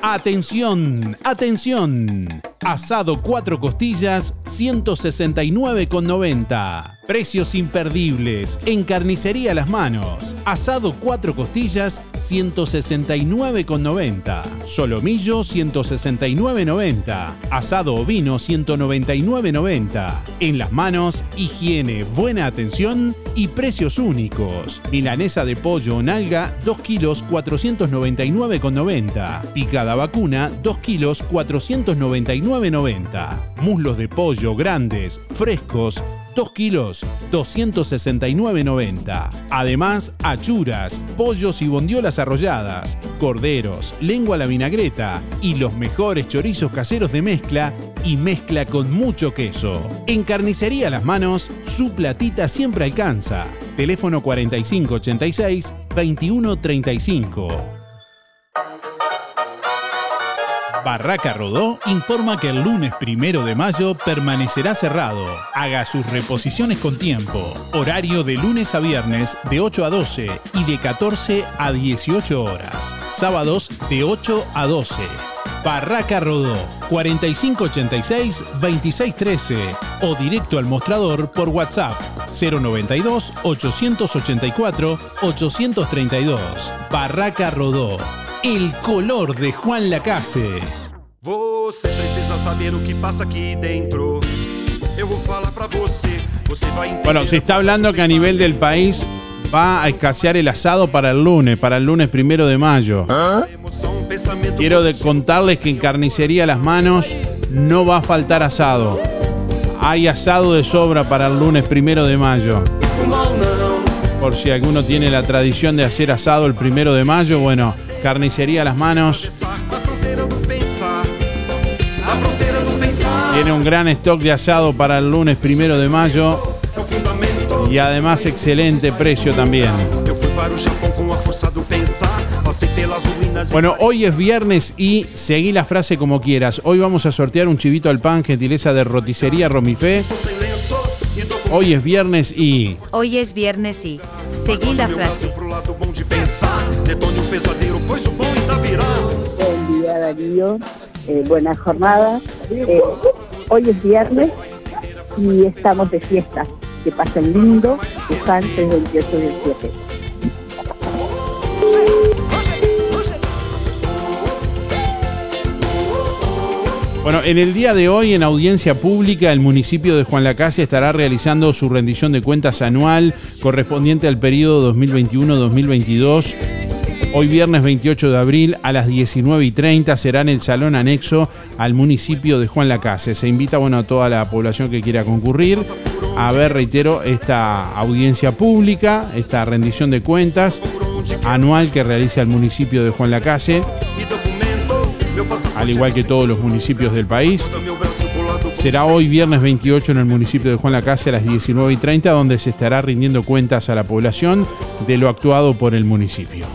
Atención, atención. Asado 4 costillas, 169,90. Precios imperdibles en Carnicería Las Manos. Asado 4 costillas, 169,90. Solomillo, 169,90. Asado ovino, 199,90. En Las Manos, higiene, buena atención y precios únicos. Milanesa de pollo o nalga, 2 kilos, 499,90. Picada vacuna, 2 kilos, 499,90. Muslos de pollo grandes, frescos, 2 kilos, 269,90. Además, achuras, pollos y bondiolas arrolladas, corderos, lengua a la vinagreta y los mejores chorizos caseros de mezcla y mezcla con mucho queso. En Carnicería Las Manos, su platita siempre alcanza. Teléfono 4586 2135. Barraca Rodó informa que el lunes primero de mayo permanecerá cerrado. Haga sus reposiciones con tiempo. Horario de lunes a viernes de 8 a 12 y de 14 a 18 horas. Sábados de 8 a 12. Barraca Rodó 4586-2613 o directo al mostrador por WhatsApp 092 884 832. Barraca Rodó el color de Juan Lacase. Você precisa saber o que pasa aquí dentro. Eu vou falar para você. Você vai entender. Bueno, se está hablando que a nivel del país va a escasear el asado para el lunes, para el lunes primero de mayo. Quiero de contarles que en Carnicería Las Manos no va a faltar asado. Hay asado de sobra para el lunes primero de mayo. Por si alguno tiene la tradición de hacer asado el primero de mayo, bueno, Carnicería Las Manos tiene un gran stock de asado para el lunes primero de mayo y además excelente precio también. Bueno, hoy es viernes y seguí la frase como quieras. Hoy vamos a sortear un chivito al pan, gentileza de roticería Romifé. Hoy es viernes y. Hoy es viernes y. Seguí la frase. Darío, Eh, buena jornada. Eh, hoy es viernes y estamos de fiesta. Que pasen lindo, Luján 328 17. Bueno, en el día de hoy, en audiencia pública, el municipio de Juan Lacase estará realizando su rendición de cuentas anual correspondiente al periodo 2021-2022. Hoy viernes 28 de abril a las 19 y 30 será en el salón anexo al municipio de Juan Lacase. Se invita bueno, a toda la población que quiera concurrir a ver, reitero, esta audiencia pública, esta rendición de cuentas anual que realiza el municipio de Juan Lacase al igual que todos los municipios del país. Será hoy viernes 28 en el municipio de Juan Lacase a las 19 y 30, donde se estará rindiendo cuentas a la población de lo actuado por el municipio.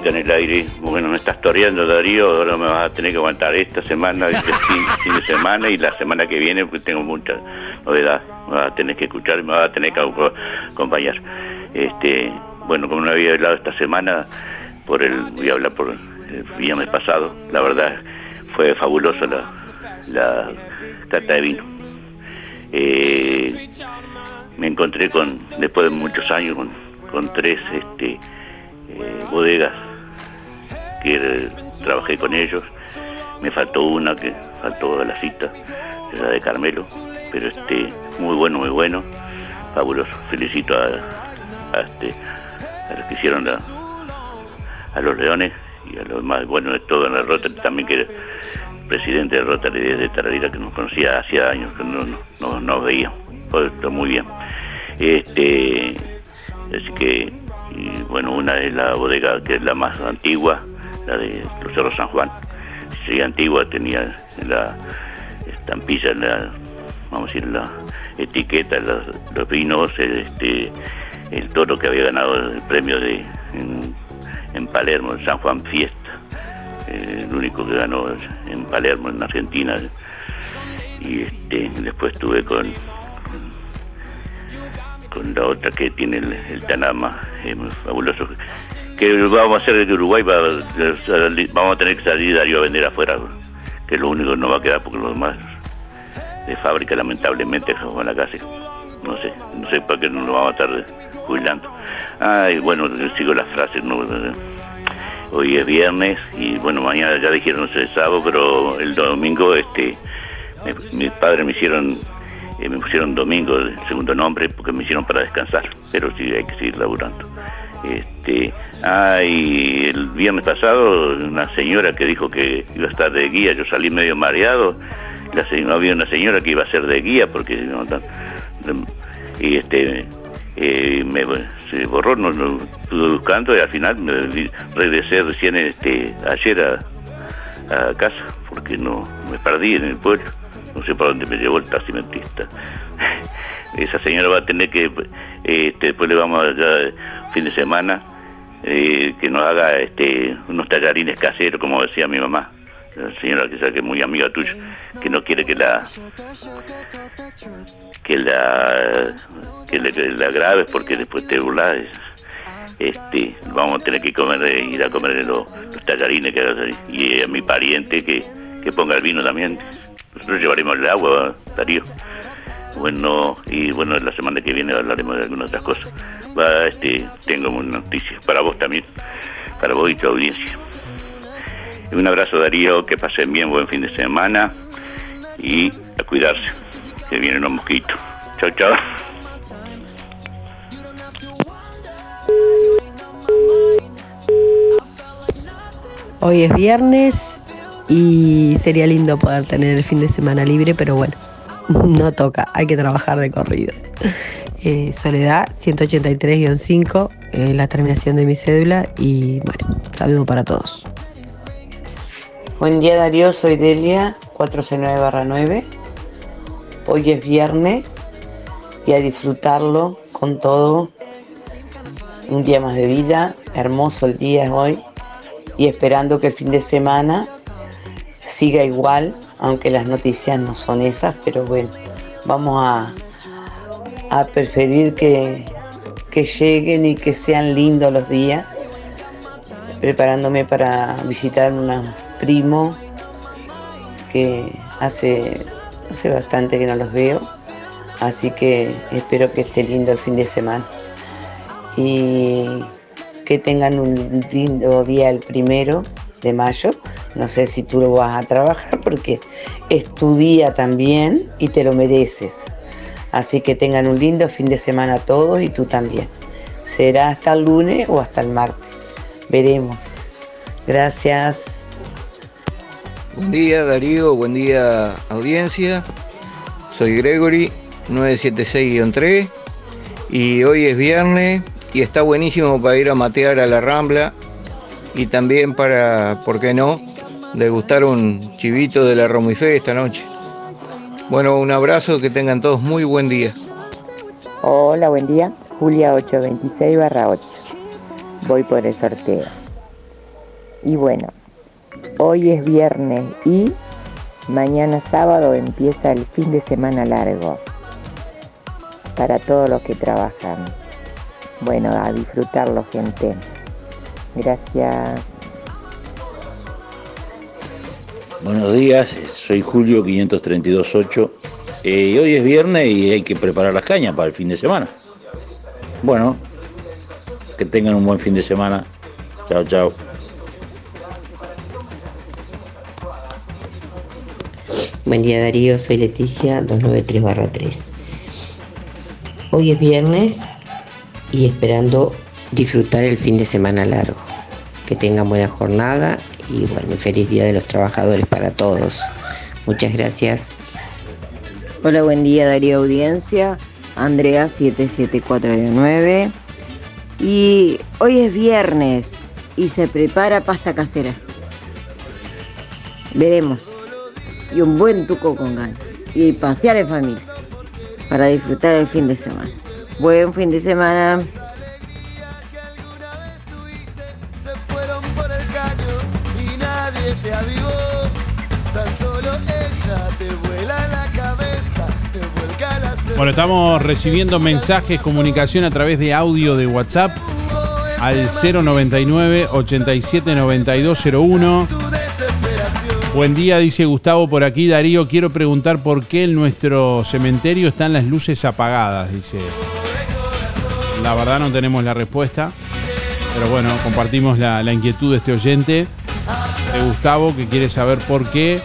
Música en el aire. Bueno, me estás toreando, Darío, ahora me vas a tener que aguantar esta semana, este fin, fin de semana y la semana que viene, porque tengo mucha novedad. Me vas a tener que escuchar y me vas a tener que aco- acompañar. Este, bueno, como no había hablado esta semana, por el, voy a hablar por el viernes pasado, la verdad fue fabulosa la, la cata de vino. Eh, me encontré con, después de muchos años, con, con tres este, eh, bodegas que trabajé con ellos. Me faltó una que faltó a la cita, la de Carmelo, pero este, muy bueno, muy bueno, fabuloso. Felicito a, este, a los que hicieron la, a los Leones y a los más buenos de todo en la Rotary, también que era presidente de Rotary de Tararira, que nos conocía hacía años, que no no- no- nos veía. Muy bien. Este, así que, bueno, una es la bodega que es la más antigua, la de los Cerros San Juan. Sí, antigua, tenía la, estampillas, la, vamos a decir, la etiqueta, los, los vinos, este, el toro que había ganado el premio de en, en Palermo, el San Juan Fiesta, eh, el único que ganó en Palermo, en Argentina. Y este, después estuve con, con la otra que tiene el, Tanama, eh, fabuloso. Que vamos a hacer de Uruguay, va, vamos a tener que salir Darío a vender afuera, que lo único que no va a quedar porque los demás de fábrica lamentablemente van a casa. No sé, no sé para qué no lo vamos a estar jubilando. Ay, bueno, sigo las frases, ¿no? Hoy es viernes y bueno, mañana ya dijeron no sé, sábado, pero el domingo este mis padres me hicieron eh, me pusieron domingo el segundo nombre porque me hicieron para descansar, pero sí hay que seguir laburando. Este, el viernes pasado una señora que dijo que iba a estar de guía, yo salí medio mareado, la señora, había una señora que iba a ser de guía porque y este eh, me se borró, no, no estuve buscando y al final me regresé recién este ayer a, a casa porque no me perdí en el pueblo, no sé para dónde me llevó el taximetrista. Esa señora va a tener que, eh, este, después le vamos a fin de semana, eh, que nos haga este, unos tallarines caseros, como decía mi mamá, la señora que es muy amiga tuya, que no quiere que la que la que la grabes porque después te burlas. Este, vamos a tener que comer, eh, ir a comer los, los tallarines que. Y eh, a mi pariente que, que ponga el vino también. Nosotros llevaremos el agua, Darío. Bueno, y bueno, la semana que viene hablaremos de algunas otras cosas. Va, este, tengo una noticia para vos también, para vos y tu audiencia. Un abrazo Darío, que pasen bien, buen fin de semana y a cuidarse, que vienen los mosquitos. Chao, chao. Hoy es viernes y sería lindo poder tener el fin de semana libre, pero bueno, no toca, hay que trabajar de corrido. Eh, Soledad 183-5, eh, la terminación de mi cédula y bueno, saludo para todos. Buen día Darío, soy Delia, 469-9. Hoy es viernes y a disfrutarlo con todo. Un día más de vida, hermoso el día hoy y esperando que el fin de semana siga igual, aunque las noticias no son esas, pero bueno, vamos a, a preferir que, que lleguen y que sean lindos los días, preparándome para visitar un primo que hace, hace bastante que no los veo, así que espero que esté lindo el fin de semana y que tengan un lindo día el primero de mayo. No sé si tú lo vas a trabajar porque es tu día también y te lo mereces. Así que tengan un lindo fin de semana todos y tú también. Será hasta el lunes o hasta el martes. Veremos. Gracias. Buen día Darío, buen día audiencia. Soy Gregory 976-3 y hoy es viernes y está buenísimo para ir a matear a la Rambla y también para, ¿por qué no?, degustar un chivito de la Romifé esta noche. Bueno, un abrazo, que tengan todos muy buen día. Hola, buen día. Julia 826 barra 8. Voy por el sorteo. Y bueno, hoy es viernes y mañana sábado empieza el fin de semana largo para todos los que trabajan. Bueno, a disfrutarlo, gente. Gracias. Buenos días, soy Julio 5328. Eh, hoy es viernes y hay que preparar las cañas para el fin de semana. Bueno, que tengan un buen fin de semana. Chao, chao. Buen día Darío, soy Leticia 293-3. Hoy es viernes y esperando disfrutar el fin de semana largo. Que tengan buena jornada y bueno, feliz día de los trabajadores para todos. Muchas gracias. Hola, buen día Darío Audiencia, Andrea 77419. Y hoy es viernes y se prepara pasta casera. Veremos. y un buen tuco con ganas. Y pasear en familia para disfrutar el fin de semana. Buen fin de semana. Bueno, estamos recibiendo mensajes, comunicación a través de audio de WhatsApp al 099 879201. Buen día, dice Gustavo por aquí. Darío, quiero preguntar por qué en nuestro cementerio están las luces apagadas, dice. La verdad no tenemos la respuesta, pero bueno, compartimos la, la inquietud de este oyente, de Gustavo, que quiere saber por qué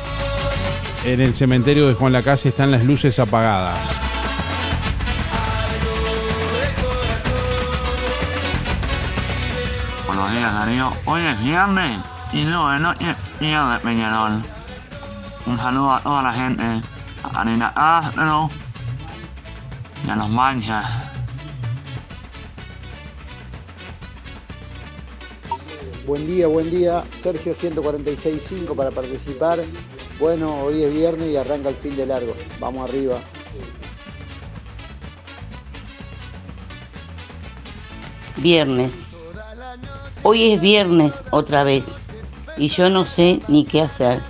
en el cementerio de Juan Lacase están las luces apagadas. Hoy es viernes y no es noche día de Peñarol. Un saludo a toda la gente, a Arena Astro y a los manchas. Buen día, buen día. Sergio 146.5 para participar. Bueno, hoy es viernes y arranca el fin de largo. Vamos arriba. Viernes. Hoy es viernes otra vez y yo no sé ni qué hacer.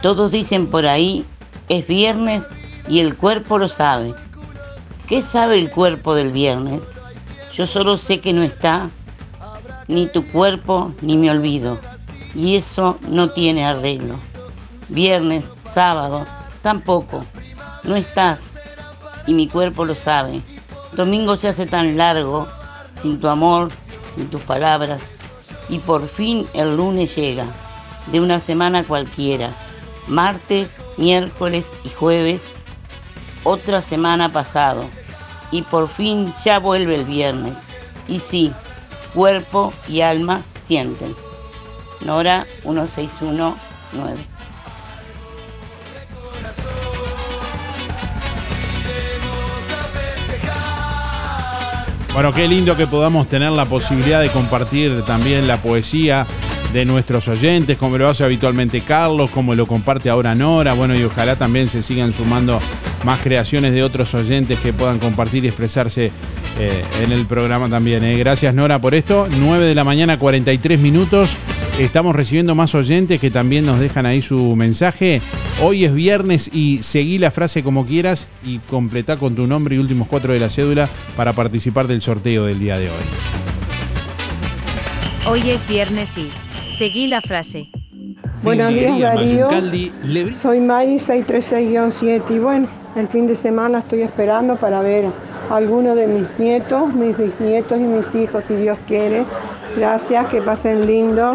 Todos dicen por ahí, es viernes y el cuerpo lo sabe. ¿Qué sabe el cuerpo del viernes? Yo solo sé que no está ni tu cuerpo ni me olvido. Y eso no tiene arreglo. Viernes, sábado, tampoco. No estás y mi cuerpo lo sabe. Domingo se hace tan largo, sin tu amor, sin tus palabras. Y por fin el lunes llega, de una semana cualquiera. Martes, miércoles y jueves, otra semana pasado. Y por fin ya vuelve el viernes. Y sí, cuerpo y alma sienten. Nora 1619. Bueno, qué lindo que podamos tener la posibilidad de compartir también la poesía de nuestros oyentes, como lo hace habitualmente Carlos, como lo comparte ahora Nora, bueno, y ojalá también se sigan sumando más creaciones de otros oyentes que puedan compartir y expresarse eh, en el programa también. eh. Gracias Nora por esto, 9 de la mañana, 43 minutos. Estamos recibiendo más oyentes que también nos dejan ahí su mensaje. Hoy es viernes y seguí la frase como quieras y completá con tu nombre y últimos cuatro de la cédula para participar del sorteo del día de hoy. Hoy es viernes y seguí la frase. Buenos días, Darío. Soy Mari 636-7 y bueno, el fin de semana estoy esperando para ver a alguno de mis nietos, mis bisnietos y mis hijos, si Dios quiere. Gracias, que pasen lindo.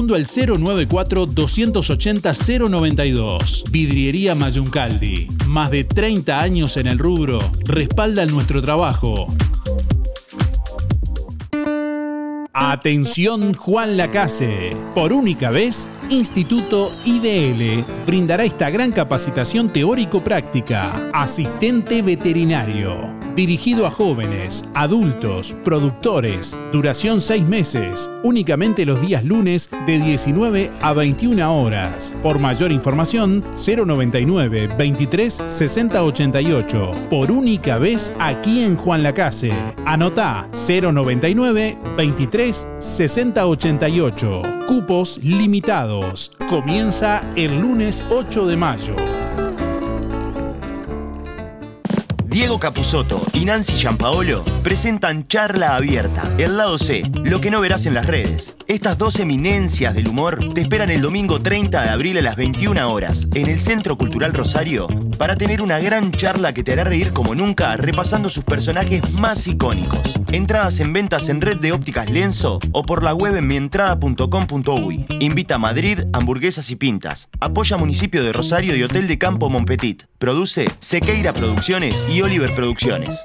al 094-280-092. Vidriería Mayuncaldi. Más de 30 años en el rubro respaldan nuestro trabajo. Atención Juan Lacase. Por única vez, Instituto IDL brindará esta gran capacitación teórico-práctica. Asistente veterinario. Dirigido a jóvenes, adultos, productores. Duración 6 meses. Únicamente los días lunes de 19 a 21 horas. Por mayor información, 099 23 60 88. Por única vez aquí en Juan Lacase. Anotá 099 23 60 88. Cupos limitados. Comienza el lunes 8 de mayo. Diego Capusotto y Nancy Giampaolo presentan Charla Abierta, el lado C, lo que no verás en las redes. Estas dos eminencias del humor te esperan el domingo 30 de abril a las 21 horas en el Centro Cultural Rosario para tener una gran charla que te hará reír como nunca repasando sus personajes más icónicos. Entradas en ventas en Red de Ópticas Lienzo o por la web en mientrada.com.uy. Invita a Madrid, hamburguesas y pintas. Apoya Municipio de Rosario y Hotel de Campo Monpetit. Produce Sequeira Producciones y Oliver Producciones.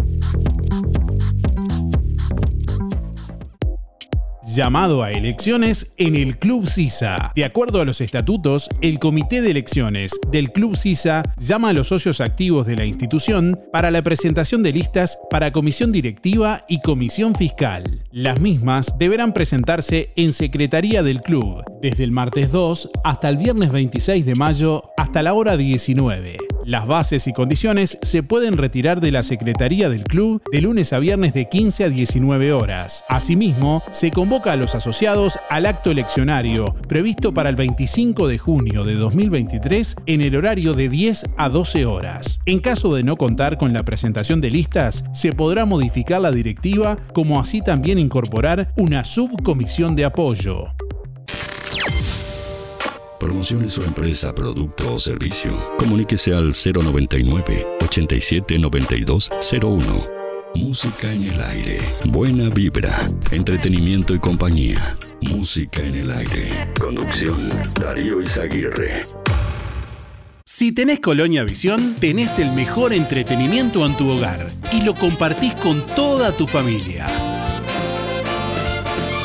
Llamado a elecciones en el Club CISA. De acuerdo a los estatutos, el Comité de Elecciones del Club CISA llama a los socios activos de la institución para la presentación de listas para comisión directiva y comisión fiscal. Las mismas deberán presentarse en Secretaría del Club desde el martes 2 hasta el viernes 26 de mayo hasta la hora 19. Las bases y condiciones se pueden retirar de la Secretaría del Club de lunes a viernes de 15 a 19 horas. Asimismo, se convoca a los asociados al acto eleccionario previsto para el 25 de junio de 2023 en el horario de 10 a 12 horas. En caso de no contar con la presentación de listas, se podrá modificar la directiva como así también incorporar una subcomisión de apoyo. Promocione su empresa, producto o servicio. Comuníquese al 099 87 9201. Música en el aire. Buena vibra. Entretenimiento y compañía. Música en el aire. Conducción. Darío Izaguirre. Si tenés Colonia Visión, tenés el mejor entretenimiento en tu hogar y lo compartís con toda tu familia.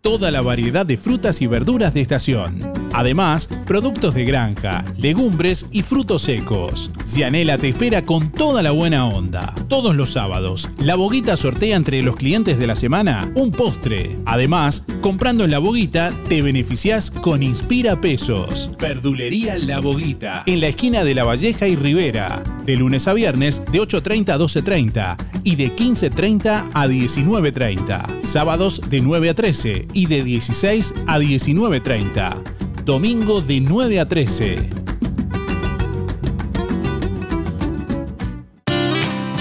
toda la variedad de frutas y verduras de estación. Además, productos de granja, legumbres y frutos secos. Cianela te espera con toda la buena onda. Todos los sábados, La Boguita sortea entre los clientes de la semana un postre. Además, comprando en La Boguita, te beneficias con Inspira Pesos. Verdulería La Boguita, en la esquina de La Valleja y Rivera. De lunes a viernes, de 8.30 a 12.30 y de 15.30 a 19.30. Sábados de 9 a 13 y de 16 a 19.30. Domingo de 9 a 13.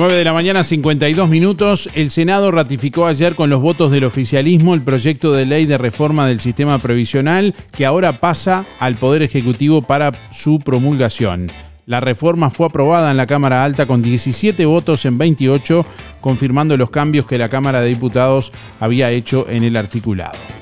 9 de la mañana, 52 minutos. El Senado ratificó ayer con los votos del oficialismo el proyecto de ley de reforma del sistema previsional que ahora pasa al Poder Ejecutivo para su promulgación. La reforma fue aprobada en la Cámara Alta con 17 votos en 28, confirmando los cambios que la Cámara de Diputados había hecho en el articulado.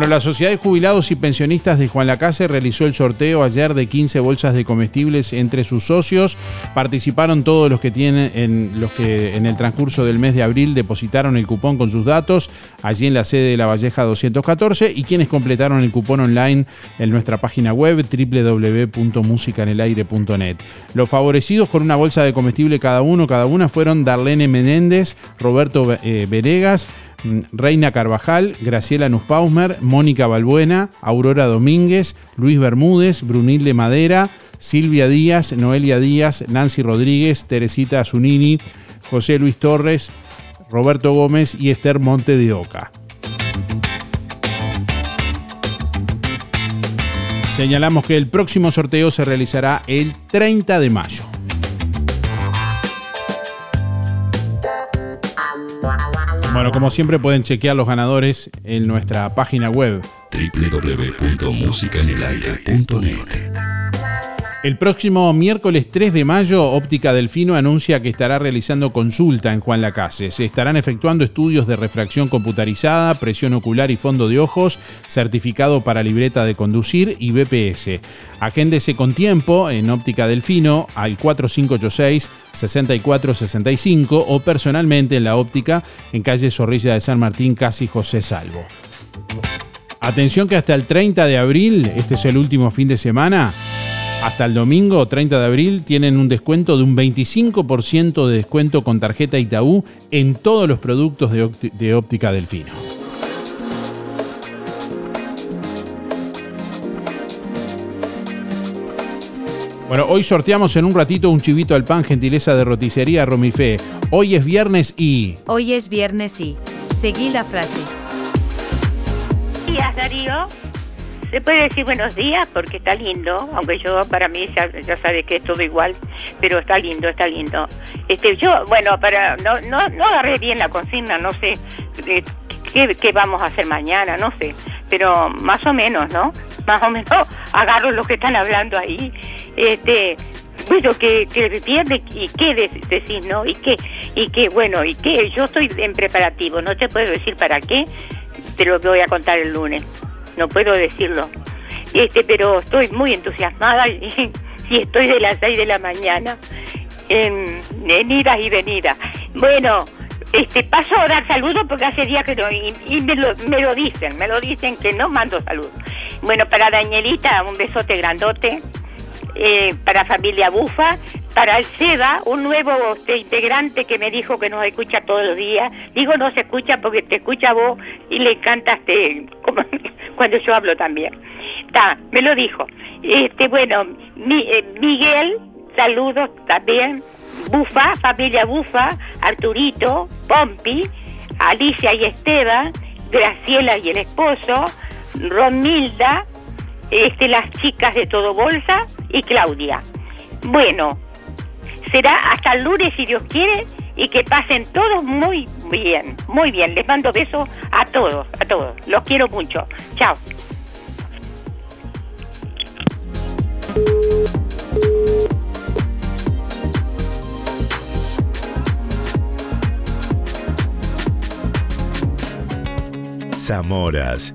Bueno, la Sociedad de Jubilados y Pensionistas de Juan Lacase realizó el sorteo ayer de 15 bolsas de comestibles entre sus socios. Participaron todos los que tienen en los que en el transcurso del mes de abril depositaron el cupón con sus datos allí en la sede de La Valleja 214 y quienes completaron el cupón online en nuestra página web www.musicanelaire.net. Los favorecidos con una bolsa de comestible cada uno, cada una fueron Darlene Menéndez, Roberto eh, Venegas, Reina Carvajal, Graciela Nusspausmer, Mónica Balbuena, Aurora Domínguez, Luis Bermúdez, Brunilde Madera, Silvia Díaz, Noelia Díaz, Nancy Rodríguez, Teresita Zunini, José Luis Torres, Roberto Gómez y Esther Monte de Oca. Señalamos que el próximo sorteo se realizará el 30 de mayo. Bueno, como siempre pueden chequear los ganadores en nuestra página web www.musicanelaire.net. El próximo miércoles 3 de mayo, Óptica Delfino anuncia que estará realizando consulta en Juan Lacase. Se estarán efectuando estudios de refracción computarizada, presión ocular y fondo de ojos, certificado para libreta de conducir y BPS. Agéndese con tiempo en Óptica Delfino al 4586-6465 o personalmente en la óptica en calle Zorrilla de San Martín, casi José Salvo. Atención que hasta el 30 de abril, este es el último fin de semana, hasta el domingo 30 de abril tienen un descuento de un 25% de descuento con tarjeta Itaú en todos los productos de, de óptica Delfino. Bueno, hoy sorteamos en un ratito un chivito al pan, gentileza de roticería Romifé. Hoy es viernes y... Hoy es viernes y... Seguí la frase. días, Darío. Se puede decir buenos días porque está lindo, aunque yo para mí ya, ya sabe que es todo igual, pero está lindo, está lindo. Este, yo, bueno, para no, no, no agarré bien la consigna, no sé eh, qué, qué vamos a hacer mañana, no sé, pero más o menos, ¿no? Más o menos agarro lo que están hablando ahí. Este, bueno, que, que pierde y qué de- decir, ¿no? Y qué, y qué, bueno, y qué, yo estoy en preparativo, no te puedo decir para qué, te lo voy a contar el lunes, no puedo decirlo. Este, pero estoy muy entusiasmada y, y estoy de las 6 de la mañana en, idas y venidas. Bueno, este, paso a dar saludos porque hace días que no, y, y me, lo, me lo dicen, me lo dicen que no mando saludos. Bueno, para Danielita, un besote grandote eh, para familia Bufa, para el SEBA, un nuevo integrante que me dijo que nos escucha todos los días. Digo no se escucha porque te escucha vos y le encanta este, cuando yo hablo también. Está, me lo dijo. Este, bueno, mi- eh, Miguel Saludos también. Bufa, familia Bufa, Arturito, Pompi, Alicia y Esteban, Graciela y el esposo, Romilda, este, las chicas de Todo Bolsa y Claudia. Bueno, será hasta el lunes si Dios quiere y que pasen todos muy bien, muy bien. Les mando besos a todos, a todos. Los quiero mucho. Chao. Zamoras.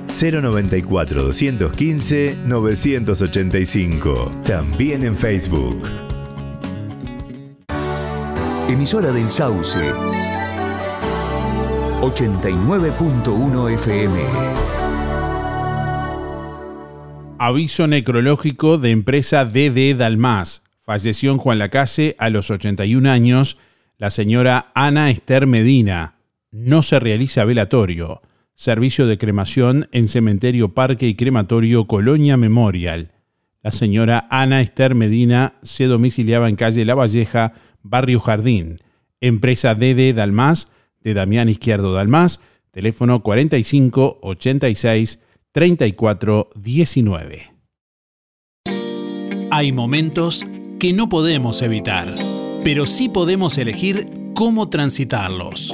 094 215 985. También en Facebook. Emisora del Sauce. 89.1 FM. Aviso necrológico de empresa DD Dalmas. Falleció en Juan Lacase a los 81 años la señora Ana Esther Medina. No se realiza velatorio. Servicio de cremación en Cementerio Parque y Crematorio Colonia Memorial. La señora Ana Esther Medina se domiciliaba en calle La Valleja, Barrio Jardín. Empresa DD Dalmas, de Damián Izquierdo Dalmas, teléfono 45 86 34 19. Hay momentos que no podemos evitar, pero sí podemos elegir cómo transitarlos.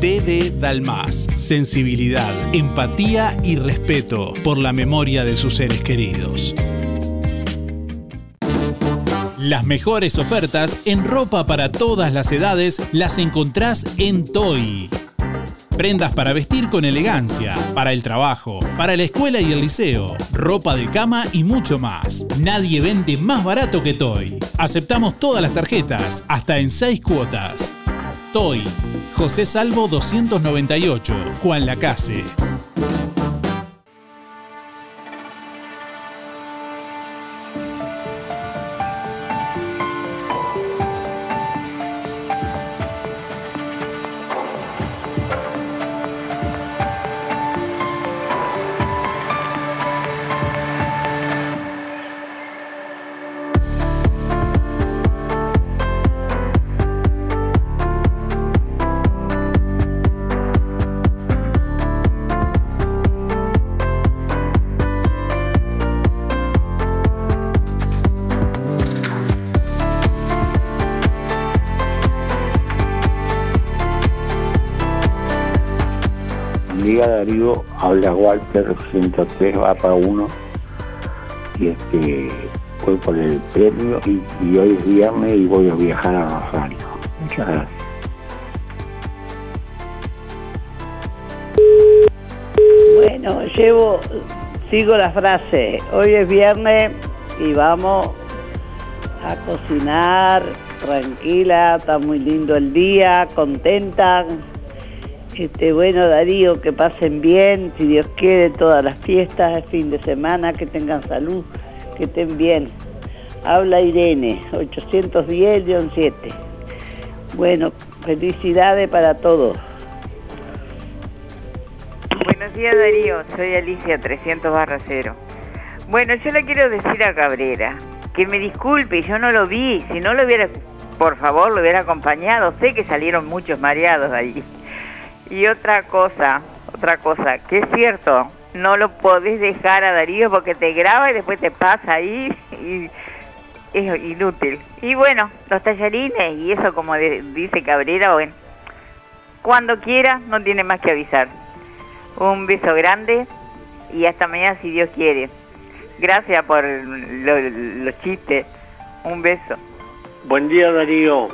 DD Dalmas. Sensibilidad, empatía y respeto por la memoria de sus seres queridos. Las mejores ofertas en ropa para todas las edades las encontrás en Toy. Prendas para vestir con elegancia, para el trabajo, para la escuela y el liceo, ropa de cama y mucho más. Nadie vende más barato que Toy. Aceptamos todas las tarjetas, hasta en 6 cuotas. Toy, José Salvo 298, Juan Lacase. Día Darío, habla Walter 103 barra 1 y este voy por el premio y, y hoy es viernes y voy a viajar a Rosario. Muchas gracias. Bueno, llevo, sigo la frase. Hoy es viernes y vamos a cocinar tranquila, está muy lindo el día, contenta. Este, bueno, Darío, que pasen bien, si Dios quiere, todas las fiestas, el fin de semana, que tengan salud, que estén bien. Habla Irene, 810-7. Bueno, felicidades para todos. Buenos días Darío, soy Alicia 300 barra 0. Bueno, yo le quiero decir a Cabrera que me disculpe, yo no lo vi, si no lo hubiera, por favor, lo hubiera acompañado, sé que salieron muchos mareados allí. Y otra cosa, otra cosa, que es cierto, no lo podés dejar a Darío porque te graba y después te pasa ahí y es inútil. Y bueno, los tallarines y eso como dice Cabrera, bueno, cuando quiera, no tiene más que avisar. Un beso grande y hasta mañana si Dios quiere. Gracias por lo- los chistes. Un beso. Buen día Darío,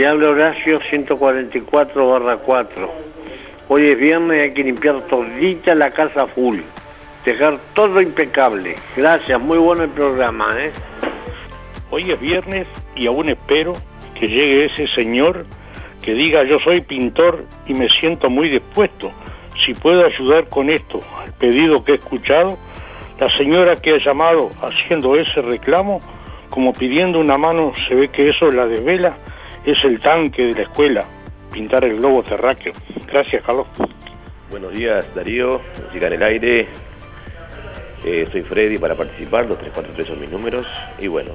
te habla Horacio 144 barra 4. Hoy es viernes y hay que limpiar todita la casa full, dejar todo impecable. Gracias, muy bueno el programa, ¿eh? Hoy es viernes y aún espero que llegue ese señor que diga yo soy pintor y me siento muy dispuesto. Si puedo ayudar con esto, al pedido que he escuchado, la señora que ha llamado haciendo ese reclamo, como pidiendo una mano, se ve que eso la desvela, es el tanque de la escuela, pintar el globo terráqueo. Gracias, Carlos. Buenos días Darío, música en el aire. Eh, soy Freddy para participar, los 343 son mis números. Y bueno,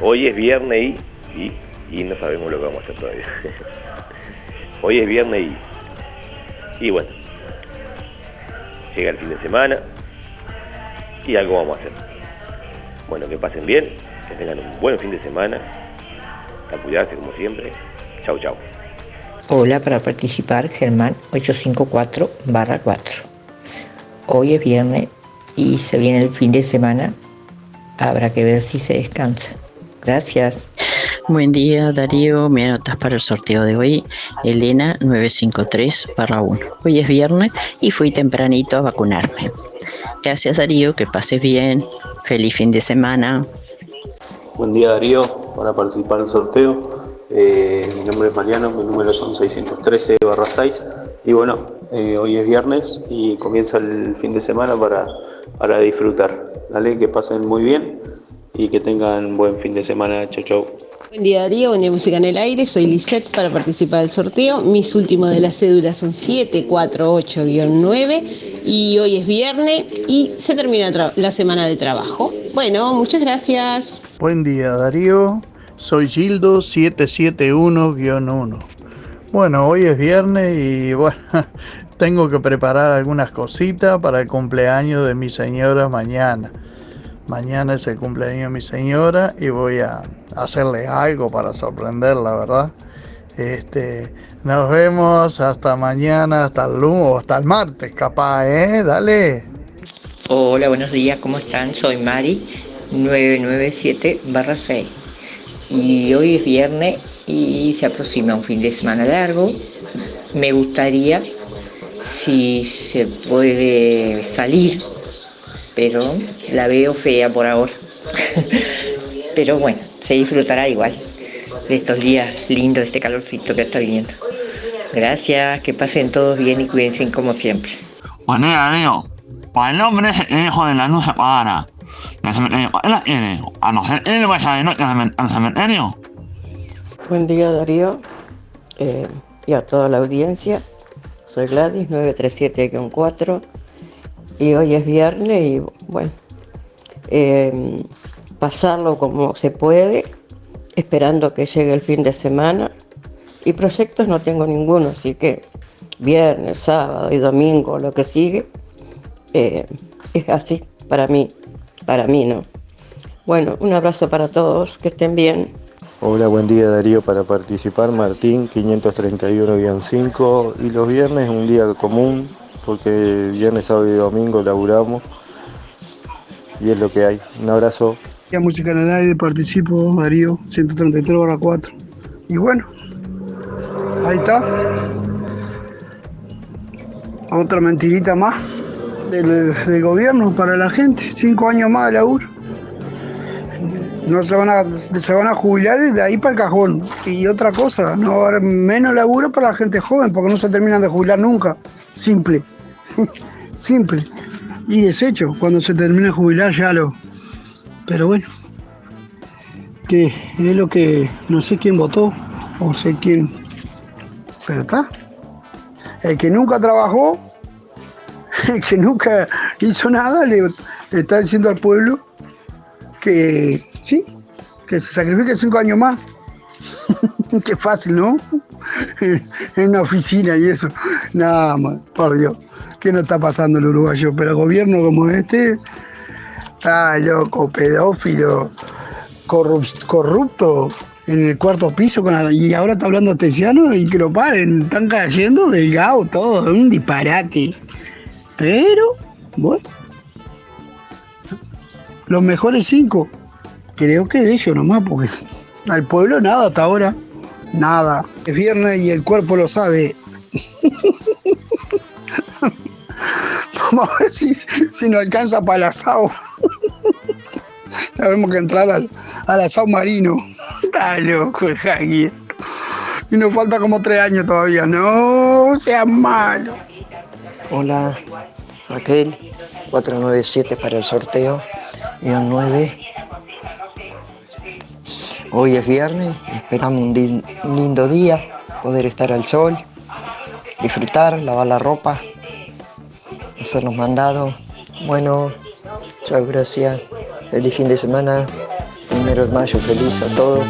hoy es viernes y, y, y no sabemos lo que vamos a hacer todavía. hoy es viernes y, y bueno, llega el fin de semana y algo vamos a hacer. Bueno, que pasen bien, que tengan un buen fin de semana, a cuidarse como siempre. Chau, chau. Hola, para participar, Germán 854 barra 4. Hoy es viernes y se viene el fin de semana. Habrá que ver si se descansa. Gracias. Buen día Darío, me anotas para el sorteo de hoy, Elena 953 1. Hoy es viernes y fui tempranito a vacunarme. Gracias Darío, que pases bien, feliz fin de semana. Buen día Darío, para participar en el sorteo. Eh, mi nombre es Mariano, mi número son 613 barra 6 y bueno, eh, hoy es viernes y comienza el fin de semana para, para disfrutar. Dale, que pasen muy bien y que tengan buen fin de semana. Chau, chau. Buen día Darío, buen día Música en el Aire, soy Lisette para participar del sorteo. Mis últimos de las cédulas son 748-9 y hoy es viernes y se termina la semana de trabajo. Bueno, muchas gracias. Buen día Darío, soy Gildo 771-1. Bueno, hoy es viernes y bueno, tengo que preparar algunas cositas para el cumpleaños de mi señora mañana. Mañana es el cumpleaños de mi señora y voy a hacerle algo para sorprenderla, ¿verdad? Este, nos vemos hasta mañana, hasta el lunes o hasta el martes, capaz, ¿eh? Dale. Hola, buenos días, ¿cómo están? Soy Mari, 997-6. Y hoy es viernes y se aproxima un fin de semana largo. Me gustaría, si se puede salir, pero la veo fea por ahora. pero bueno, se disfrutará igual de estos días lindos, de este calorcito que está viniendo. Gracias, que pasen todos bien y cuídense como siempre. Buen día, Darío. Por el nombre es el hijo de la luz apagada. Buen día Darío eh, y a toda la audiencia. Soy Gladys 937-4 y hoy es viernes y bueno, eh, pasarlo como se puede, esperando que llegue el fin de semana. Y proyectos no tengo ninguno, así que viernes, sábado y domingo, lo que sigue, eh, es así para mí, para mí no. Bueno, un abrazo para todos, que estén bien. Hola, buen día Darío para participar, Martín 531-5 y los viernes un día común porque viernes, sábado y domingo laburamos y es lo que hay. Un abrazo. Ya música en el aire, participo, Darío, 133 horas 4. Y bueno, ahí está. Otra mentirita más del, del gobierno para la gente. Cinco años más de laburo. No se van, a, se van a jubilar y de ahí para el cajón. Y otra cosa, no va a haber menos laburo para la gente joven porque no se terminan de jubilar nunca. Simple. Simple. Y deshecho, cuando se termine de jubilar ya lo. Pero bueno. Que es lo que. No sé quién votó. O sé quién. Pero está. El que nunca trabajó. Que nunca hizo nada. Le, está diciendo al pueblo. Que sí. Que se sacrifique cinco años más. Qué fácil, ¿no? en una oficina y eso. Nada más, por Dios. ¿Qué no está pasando el uruguayo? Pero gobierno como este, está loco, pedófilo, corrup- corrupto, en el cuarto piso y ahora está hablando Tesiano y que lo paren, están cayendo delgado todo, un disparate. Pero, bueno, los mejores cinco, creo que de ellos nomás, porque al pueblo nada hasta ahora, nada. Es viernes y el cuerpo lo sabe. Vamos a ver si, si nos alcanza para el asado. Tenemos que entrar al, al asado marino. Está loco, Jaqui. Y nos falta como tres años todavía. No seas malo. Hola, Raquel, 497 para el sorteo, guion 9. Hoy es viernes, esperamos un, un lindo día, poder estar al sol, disfrutar, lavar la ropa, hacer los mandados. Bueno, chao, gracias. Feliz fin de semana, primero de mayo, feliz a todos.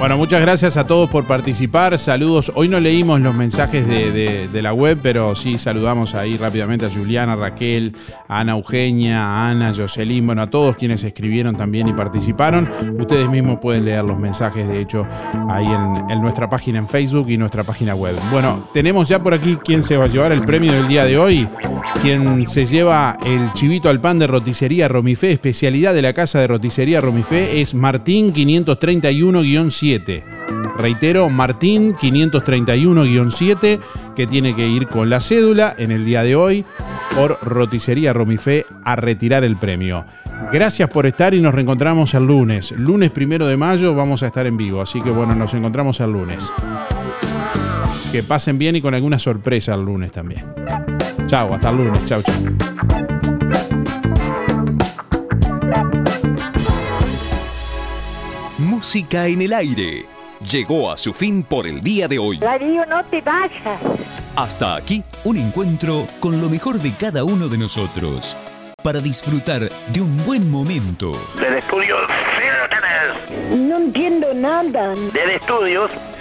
Bueno, muchas gracias a todos por participar. Saludos. Hoy no leímos los mensajes de, de- la web, pero sí saludamos ahí rápidamente a Juliana, Raquel, a Ana Eugenia, a Ana, Jocelyn, bueno, a todos quienes escribieron también y participaron. Ustedes mismos pueden leer los mensajes, de hecho, ahí en, nuestra página en Facebook y nuestra página web. Bueno, tenemos ya por aquí quién se va a llevar el premio del día de hoy. Quien se lleva el chivito al pan de roticería Romifé, especialidad de la casa de roticería Romifé, es Martín 531-7. Reitero, Martín 531-7, que tiene que ir con la cédula en el día de hoy por roticería Romifé a retirar el premio. Gracias por estar y nos reencontramos el lunes. Lunes primero de mayo vamos a estar en vivo, así que bueno, nos encontramos el lunes. Que pasen bien y con alguna sorpresa el lunes también. Chao, hasta el lunes. Chao, chao. Música en el aire. Llegó a su fin por el día de hoy. Darío, no te vayas. Hasta aquí un encuentro con lo mejor de cada uno de nosotros. Para disfrutar de un buen momento. Del estudio, No entiendo nada. Del estudios,